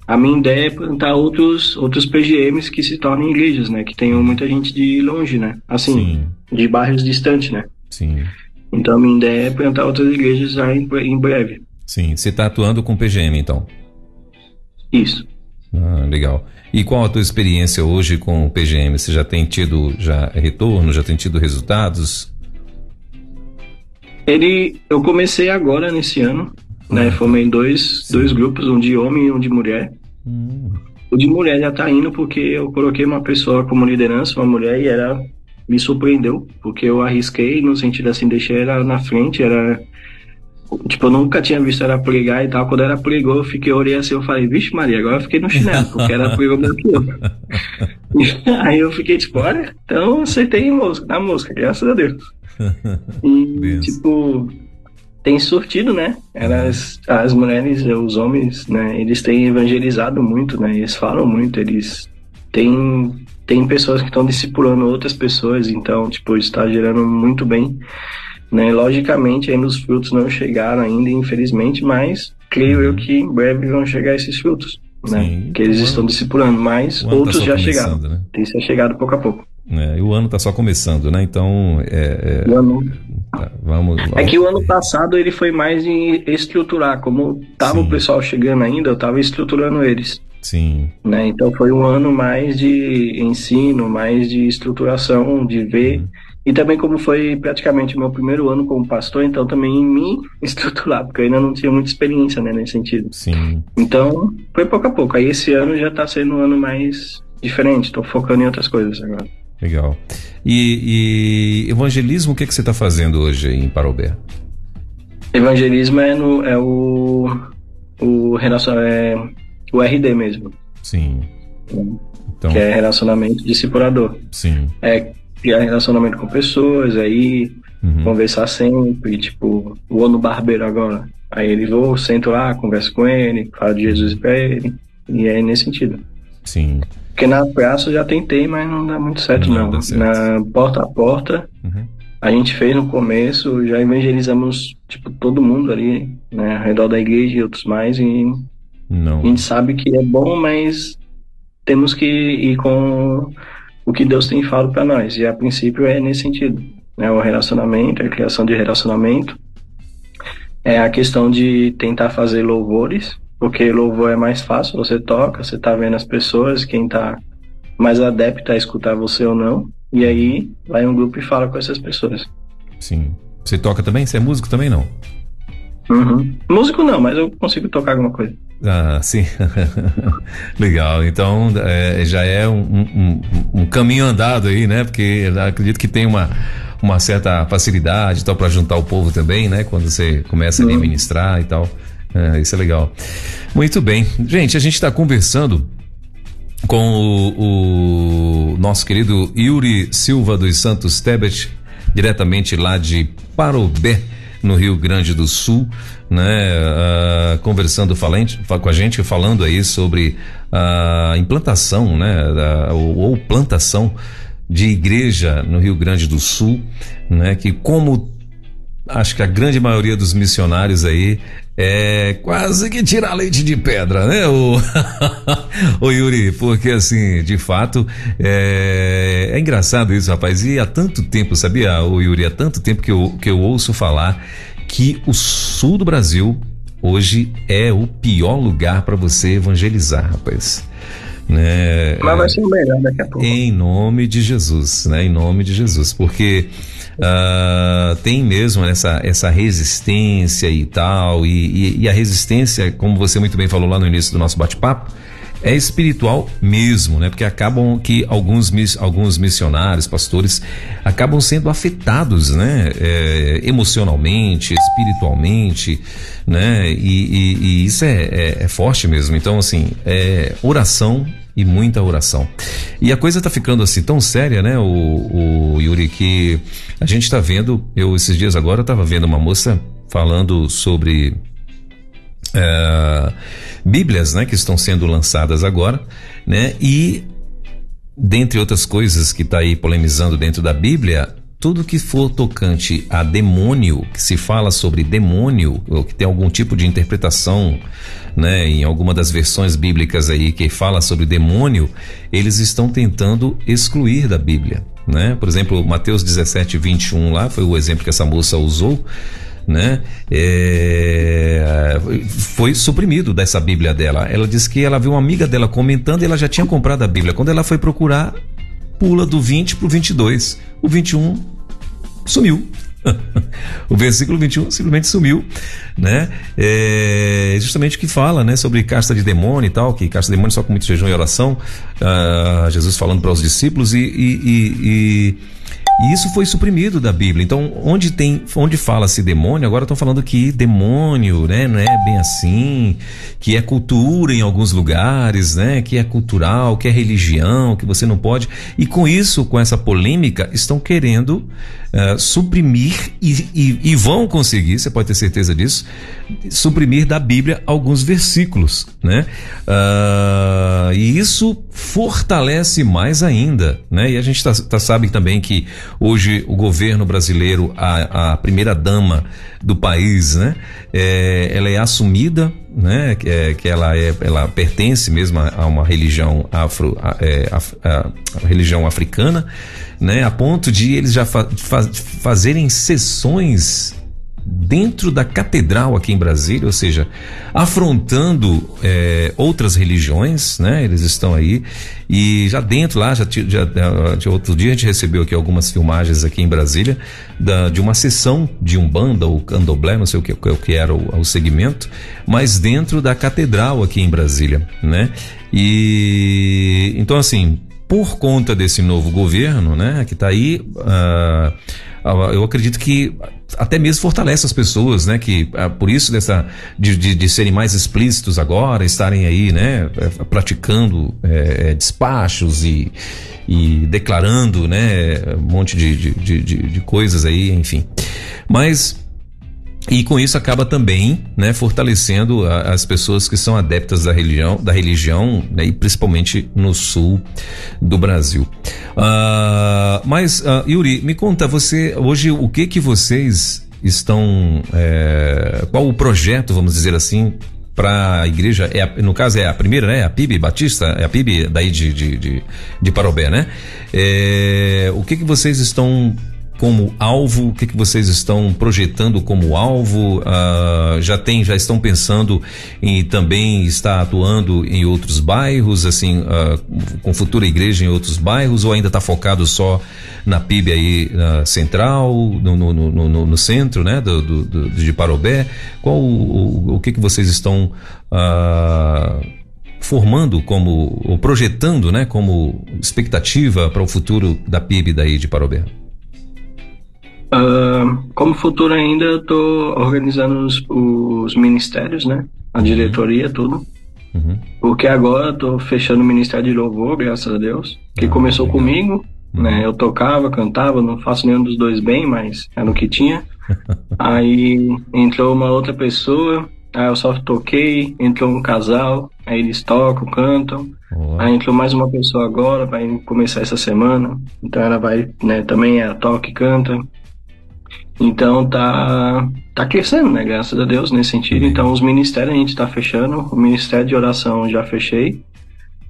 C: A minha ideia é plantar outros, outros PGMs que se tornem igrejas, né? Que tenham muita gente de longe, né? Assim, Sim. de bairros distantes, né?
B: Sim.
C: Então a minha ideia é plantar outras igrejas já em, em breve.
B: Sim, você está atuando com PGM então?
C: Isso.
B: Ah, legal. E qual a tua experiência hoje com o PGM? Você já tem tido já retorno, já tem tido resultados?
C: Ele, eu comecei agora nesse ano, né? Formei dois, dois grupos, um de homem e um de mulher. Hum. O de mulher já tá indo porque eu coloquei uma pessoa como liderança, uma mulher, e ela me surpreendeu, porque eu arrisquei no sentido assim, deixei ela na frente, era. Tipo, eu nunca tinha visto ela pregar e tal. Quando ela pregou, eu fiquei, olhei assim, eu falei, vixe Maria, agora eu fiquei no chinelo, porque ela pregou melhor que eu. Aí eu fiquei tipo, olha, então acertei na música, graças a Deus. E, tipo, tem surtido, né? Elas, as mulheres, os homens, né? Eles têm evangelizado muito, né? Eles falam muito, eles têm, têm pessoas que estão discipulando outras pessoas, então, tipo, está gerando muito bem. Né? Logicamente, ainda os frutos não chegaram ainda, infelizmente, mas creio eu que em breve vão chegar esses frutos, né? Sim, que eles estão discipulando, mas tá outros tá já chegaram. Né? Tem se chegado pouco a pouco.
B: É, e o ano está só começando, né? Então, é,
C: é, ano... Tá, vamos, vamos, É que o ano passado ele foi mais em estruturar, como tava Sim. o pessoal chegando ainda, eu estava estruturando eles.
B: Sim.
C: Né? Então foi um ano mais de ensino, mais de estruturação, de ver. Uhum. E também como foi praticamente o meu primeiro ano como pastor, então também em me estruturar, porque eu ainda não tinha muita experiência né, nesse sentido.
B: Sim.
C: Então foi pouco a pouco. Aí esse ano já está sendo um ano mais diferente, estou focando em outras coisas agora.
B: Legal. E, e evangelismo, o que, é que você está fazendo hoje em Parobé?
C: Evangelismo é, no, é o, o, é o RD mesmo.
B: Sim.
C: Então... Que é relacionamento discipulador.
B: Sim.
C: É criar relacionamento com pessoas, aí uhum. conversar sempre, tipo, vou no barbeiro agora. Aí ele vou, sento lá, converso com ele, falo de Jesus pra ele. E é nesse sentido.
B: Sim.
C: Porque na praça eu já tentei, mas não dá muito certo, não. não. Certo. Na porta a porta, uhum. a gente fez no começo, já evangelizamos, tipo, todo mundo ali, né, ao redor da igreja e outros mais, e
B: não.
C: a gente sabe que é bom, mas temos que ir com o que Deus tem falado para nós. E a princípio é nesse sentido, né, o relacionamento, a criação de relacionamento, é a questão de tentar fazer louvores, porque louvor é mais fácil, você toca, você tá vendo as pessoas, quem tá mais adepto a escutar você ou não, e aí vai um grupo e fala com essas pessoas.
B: Sim. Você toca também? Você é músico também, não?
C: Uhum. Músico não, mas eu consigo tocar alguma coisa.
B: Ah, sim. Legal. Então é, já é um, um, um, caminho andado aí, né? Porque acredito que tem uma, uma certa facilidade tal para juntar o povo também, né? Quando você começa uhum. a ministrar e tal. É, isso é legal. Muito bem. Gente, a gente está conversando com o, o, nosso querido Yuri Silva dos Santos Tebet, diretamente lá de Parobé, no Rio Grande do Sul, né? Uh, conversando falante, com a gente, falando aí sobre a implantação, né? ou, ou plantação de igreja no Rio Grande do Sul, né? Que como acho que a grande maioria dos missionários aí é quase que tirar leite de pedra, né, o, o Yuri? Porque, assim, de fato, é, é engraçado isso, rapaz. E há tanto tempo, sabia, o Yuri? Há tanto tempo que eu, que eu ouço falar que o sul do Brasil hoje é o pior lugar para você evangelizar, rapaz. Né?
C: Mas vai ser o melhor daqui a pouco.
B: Em nome de Jesus, né? Em nome de Jesus, porque Uh, tem mesmo essa, essa resistência e tal, e, e, e, a resistência, como você muito bem falou lá no início do nosso bate-papo, é espiritual mesmo, né? Porque acabam que alguns, alguns missionários, pastores, acabam sendo afetados, né? É, emocionalmente, espiritualmente, né? E, e, e isso é, é, é, forte mesmo. Então, assim, é oração e muita oração. E a coisa tá ficando assim tão séria, né, o, o Yuri, que a gente tá vendo, eu esses dias agora tava vendo uma moça falando sobre é, Bíblias, né, que estão sendo lançadas agora, né, e dentre outras coisas que está aí polemizando dentro da Bíblia, tudo que for tocante a demônio, que se fala sobre demônio, ou que tem algum tipo de interpretação, né, em alguma das versões bíblicas aí que fala sobre demônio, eles estão tentando excluir da Bíblia, né? Por exemplo, Mateus 17, 21 lá, foi o exemplo que essa moça usou, né? É, foi suprimido dessa Bíblia dela. Ela disse que ela viu uma amiga dela comentando e ela já tinha comprado a Bíblia. Quando ela foi procurar, pula do 20 para o 22. O 21 sumiu. o versículo 21 simplesmente sumiu, né? É justamente o que fala, né? Sobre casta de demônio e tal, que casta de demônio só com muito jejum e oração. Uh, Jesus falando para os discípulos e, e, e, e e isso foi suprimido da Bíblia. Então, onde tem, onde fala-se demônio, agora estão falando que demônio, né, não é bem assim, que é cultura em alguns lugares, né, que é cultural, que é religião, que você não pode. E com isso, com essa polêmica, estão querendo uh, suprimir e, e, e, vão conseguir, você pode ter certeza disso, suprimir da Bíblia alguns versículos, né? Uh, e isso fortalece mais ainda, né? E a gente tá, tá sabe também que hoje o governo brasileiro, a, a primeira dama do país, né? É, ela é assumida, né? Que, é, que ela é, ela pertence mesmo a, a uma religião afro, a, é, a, a religião africana né? A ponto de eles já fa fazerem sessões dentro da catedral aqui em Brasília, ou seja, afrontando é, outras religiões, né? Eles estão aí e já dentro lá, já, já de outro dia a gente recebeu aqui algumas filmagens aqui em Brasília da, de uma sessão de umbanda ou candomblé, não sei o que, o que era o, o segmento, mas dentro da catedral aqui em Brasília, né? E então assim por conta desse novo governo, né, que está aí, uh, eu acredito que até mesmo fortalece as pessoas, né, que uh, por isso dessa de, de, de, serem mais explícitos agora, estarem aí, né, eh, praticando é, despachos e, e declarando, né, um monte de, de, de, de coisas aí, enfim. Mas e com isso acaba também, né, fortalecendo a, as pessoas que são adeptas da religião, da religião, né, e principalmente no sul do Brasil. Uh, mas uh, Yuri, me conta você hoje o que que vocês estão, é, qual o projeto, vamos dizer assim, para a igreja, é a, no caso é a primeira, né? A PIB Batista, é a PIB daí de, de, de, de Parobé, né? É, o que que vocês estão como alvo? O que, que vocês estão projetando como alvo? Uh, já tem, já estão pensando em também estar atuando em outros bairros, assim, uh, com futura igreja em outros bairros, ou ainda está focado só na PIB aí uh, central, no, no, no, no, centro, né, do, do, do, de Parobé? Qual o, o, que, que vocês estão formando como, ou projetando, né, como expectativa para o futuro da PIB daí de Parobé?
C: Uh, como futuro ainda, eu tô organizando os, os ministérios, né? A uhum. diretoria, tudo. Uhum. Porque agora eu tô fechando o Ministério de Louvor, graças a Deus. Que ah, começou legal. comigo, uhum. né? Eu tocava, cantava, não faço nenhum dos dois bem, mas era o que tinha. aí entrou uma outra pessoa, aí eu só toquei, entrou um casal, aí eles tocam, cantam. Aí entrou mais uma pessoa agora, vai começar essa semana. Então ela vai, né, também toca e canta. Então tá, tá crescendo, né? Graças a Deus nesse sentido. Então os ministérios a gente tá fechando. O Ministério de Oração já fechei.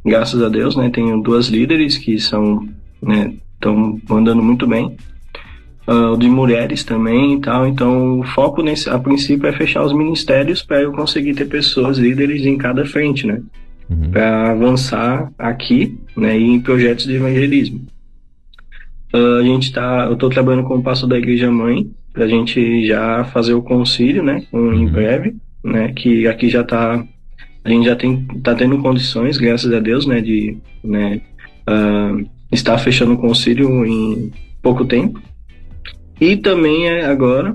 C: Graças a Deus, né? Tenho duas líderes que são, né? Estão mandando muito bem. Uh, de mulheres também e tal. Então o foco nesse, a princípio é fechar os ministérios para eu conseguir ter pessoas líderes em cada frente, né? Uhum. Para avançar aqui, né? E em projetos de evangelismo. Uh, a gente tá, eu estou trabalhando com o pastor da igreja mãe para a gente já fazer o concílio, né, um, uhum. em breve, né, que aqui já está a gente já tem, tá tendo condições, graças a Deus, né, de né, uh, estar fechando o concílio em pouco tempo. E também é agora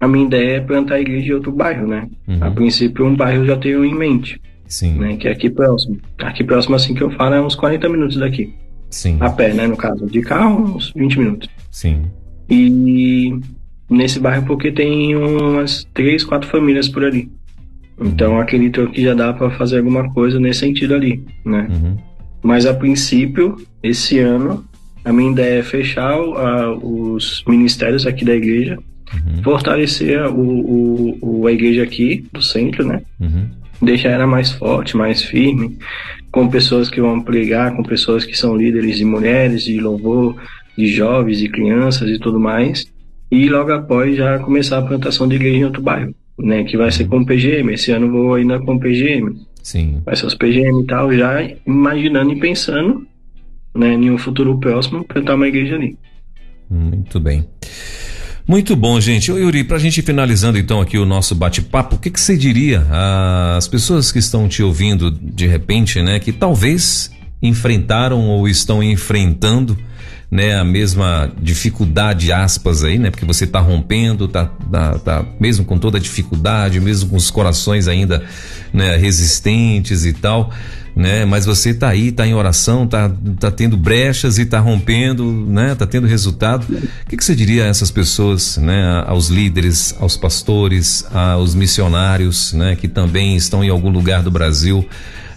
C: a minha ideia é plantar a igreja em outro bairro, né? Uhum. A princípio, um bairro eu já tenho em mente. Sim. Né, que é aqui próximo. Aqui próximo, assim que eu falo, é uns 40 minutos daqui. Sim. A pé, né, no caso. De carro, uns 20 minutos.
B: Sim.
C: E nesse bairro porque tem umas três, quatro famílias por ali. Então uhum. acredito que já dá para fazer alguma coisa nesse sentido ali, né? Uhum. Mas a princípio, esse ano, a minha ideia é fechar os ministérios aqui da igreja, uhum. fortalecer o, o, o, a igreja aqui do centro, né? Uhum. Deixar ela mais forte, mais firme, com pessoas que vão pregar, com pessoas que são líderes de mulheres, de louvor, de jovens, de crianças e tudo mais. E logo após já começar a plantação de igreja em outro bairro, né? Que vai ser com PGM. Esse ano vou ainda com PGM.
B: Sim.
C: Vai ser os PGM e tal, já imaginando e pensando, né, em um futuro próximo, plantar uma igreja ali.
B: Muito bem. Muito bom, gente. Ô, Yuri, para a gente finalizando então aqui o nosso bate-papo, o que, que você diria às pessoas que estão te ouvindo de repente, né, que talvez enfrentaram ou estão enfrentando né, a mesma dificuldade, aspas aí, né, porque você está rompendo, tá, tá, tá, mesmo com toda a dificuldade, mesmo com os corações ainda, né, resistentes e tal, né, mas você está aí, está em oração, está tá tendo brechas e está rompendo, né, tá tendo resultado. O que, que você diria a essas pessoas, né, aos líderes, aos pastores, aos missionários, né, que também estão em algum lugar do Brasil,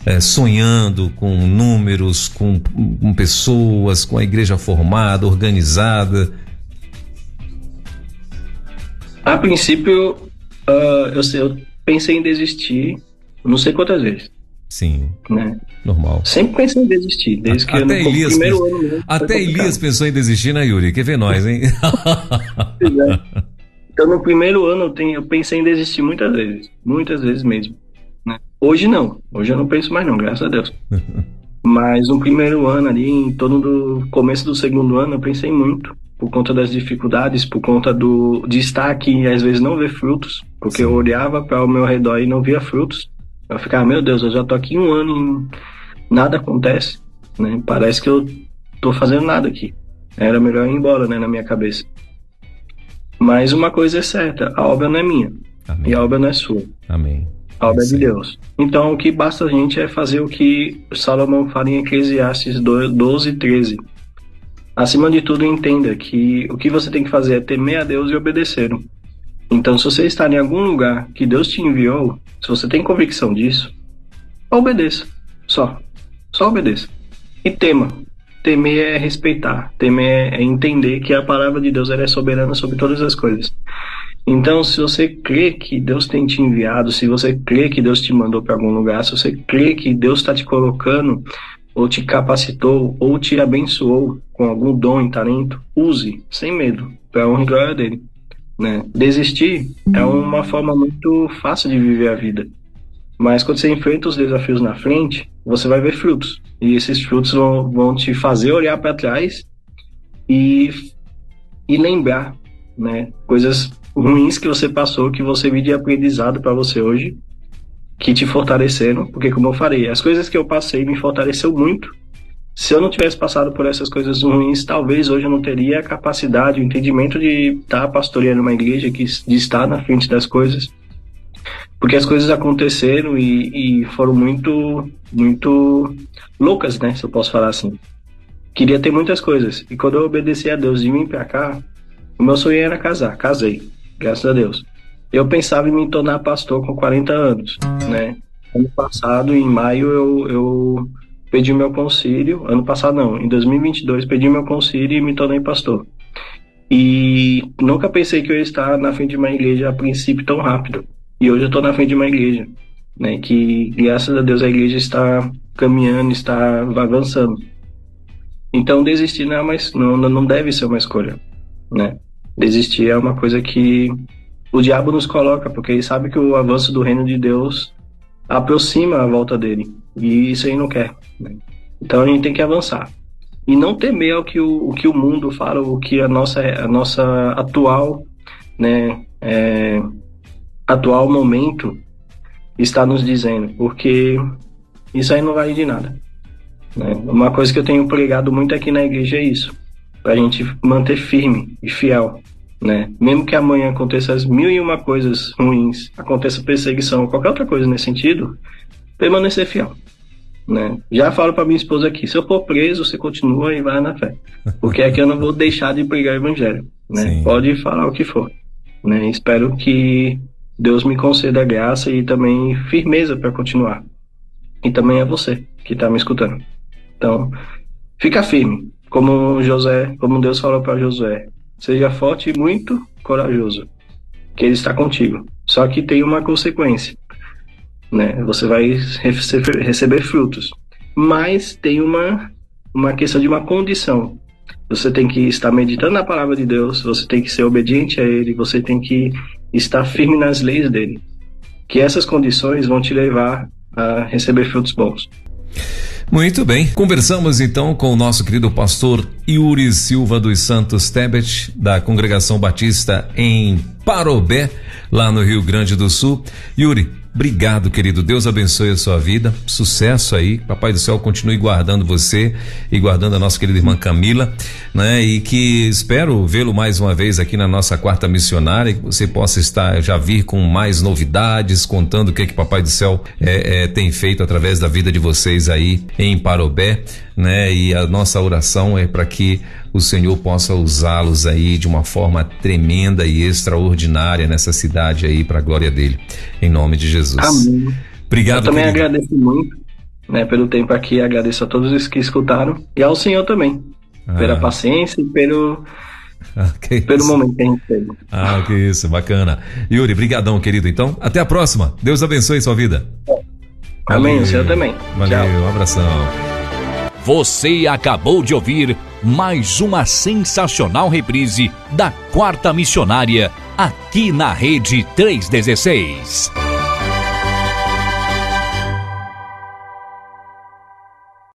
B: é, sonhando com números, com, com pessoas, com a igreja formada, organizada?
C: A princípio, uh, eu, eu pensei em desistir, não sei quantas vezes.
B: Sim.
C: Né?
B: Normal.
C: Sempre pensei em desistir, desde que
B: até
C: eu
B: Elias primeiro pens... ano mesmo, Até Elias pensou em desistir, né, Yuri? Quer ver nós, hein?
C: é. Então, no primeiro ano, eu, tenho, eu pensei em desistir muitas vezes. Muitas vezes mesmo. Hoje não. Hoje eu não penso mais não, graças a Deus. Mas no primeiro ano ali, em torno do começo do segundo ano, eu pensei muito. Por conta das dificuldades, por conta do de estar aqui e às vezes não ver frutos. Porque Sim. eu olhava para o meu redor e não via frutos. Eu ficava, meu Deus, eu já tô aqui um ano e nada acontece. Né? Parece que eu tô fazendo nada aqui. Era melhor ir embora, né, na minha cabeça. Mas uma coisa é certa, a obra não é minha. Amém. E a obra não é sua.
B: Amém
C: a obra de Deus. Então, o que basta a gente é fazer o que Salomão fala em Eclesiastes 12, 13. Acima de tudo, entenda que o que você tem que fazer é temer a Deus e obedecer. Então, se você está em algum lugar que Deus te enviou, se você tem convicção disso, obedeça. Só. Só obedeça. E tema. Temer é respeitar. Temer é entender que a palavra de Deus é soberana sobre todas as coisas. Então, se você crê que Deus tem te enviado, se você crê que Deus te mandou para algum lugar, se você crê que Deus está te colocando, ou te capacitou, ou te abençoou com algum dom e talento, use, sem medo, para honra e glória dele. Né? Desistir é uma forma muito fácil de viver a vida. Mas quando você enfrenta os desafios na frente, você vai ver frutos. E esses frutos vão, vão te fazer olhar para trás e, e lembrar né, coisas ruins que você passou, que você viu de aprendizado para você hoje, que te fortaleceram, porque como eu falei, as coisas que eu passei me fortaleceu muito. Se eu não tivesse passado por essas coisas ruins, talvez hoje eu não teria a capacidade, o entendimento de estar pastoreando uma igreja, de estar na frente das coisas. Porque as coisas aconteceram e, e foram muito, muito loucas, né? Se eu posso falar assim. Queria ter muitas coisas. E quando eu obedeci a Deus e vim pra cá, o meu sonho era casar. Casei graças a Deus. Eu pensava em me tornar pastor com 40 anos, né? Ano passado, em maio, eu, eu pedi meu concílio. Ano passado, não, em 2022, pedi meu concílio e me tornei pastor. E nunca pensei que eu ia estar na frente de uma igreja a princípio tão rápido. E hoje eu estou na frente de uma igreja, né? Que graças a Deus a igreja está caminhando, está avançando. Então desistir não, é não, não deve ser uma escolha, né? Desistir é uma coisa que o diabo nos coloca, porque ele sabe que o avanço do reino de Deus aproxima a volta dele. E isso aí não quer. Né? Então a gente tem que avançar. E não temer o que o, o que o mundo fala, o que a nossa, a nossa atual, né, é, atual momento está nos dizendo, porque isso aí não vai de nada. Né? Uma coisa que eu tenho pregado muito aqui na igreja é isso, para a gente manter firme e fiel. Né? Mesmo que amanhã aconteça as mil e uma coisas ruins, aconteça perseguição, qualquer outra coisa nesse sentido, permanecer fiel. Né? Já falo para minha esposa aqui, se eu for preso, você continua e vai na fé. Porque aqui eu não vou deixar de pregar o evangelho. Né? Pode falar o que for. Né? Espero que Deus me conceda graça e também firmeza para continuar. E também é você que está me escutando. Então, fica firme, como José, como Deus falou para Josué. Seja forte e muito corajoso, que ele está contigo. Só que tem uma consequência né? Você vai receber, frutos. Mas tem uma, uma questão de uma condição. Você tem que estar meditando na palavra de Deus, você tem que ser obediente a Ele, você tem que estar firme nas leis dele. Que essas condições vão te levar a receber frutos bons.
B: Muito bem, conversamos então com o nosso querido pastor Yuri Silva dos Santos Tebet, da Congregação Batista em Parobé, lá no Rio Grande do Sul. Yuri, Obrigado, querido. Deus abençoe a sua vida. Sucesso aí. Papai do céu continue guardando você e guardando a nossa querida irmã Camila, né? E que espero vê-lo mais uma vez aqui na nossa quarta missionária, que você possa estar já vir com mais novidades, contando o que é que Papai do céu é, é, tem feito através da vida de vocês aí em Parobé, né? E a nossa oração é para que o Senhor possa usá-los aí de uma forma tremenda e extraordinária nessa cidade aí para a glória dele. Em nome de Jesus.
C: Amém. Obrigado. Eu também querido. agradeço muito, né, pelo tempo aqui, agradeço a todos os que escutaram e ao Senhor também, ah. pela paciência e pelo ah, pelo isso. momento que a gente teve.
B: Ah, que isso, bacana. Yuri, brigadão, querido. Então, até a próxima. Deus abençoe sua vida.
C: Amém, o Senhor também.
B: Valeu, Tchau. um abração.
A: Você acabou de ouvir mais uma sensacional reprise da Quarta Missionária aqui na Rede 316.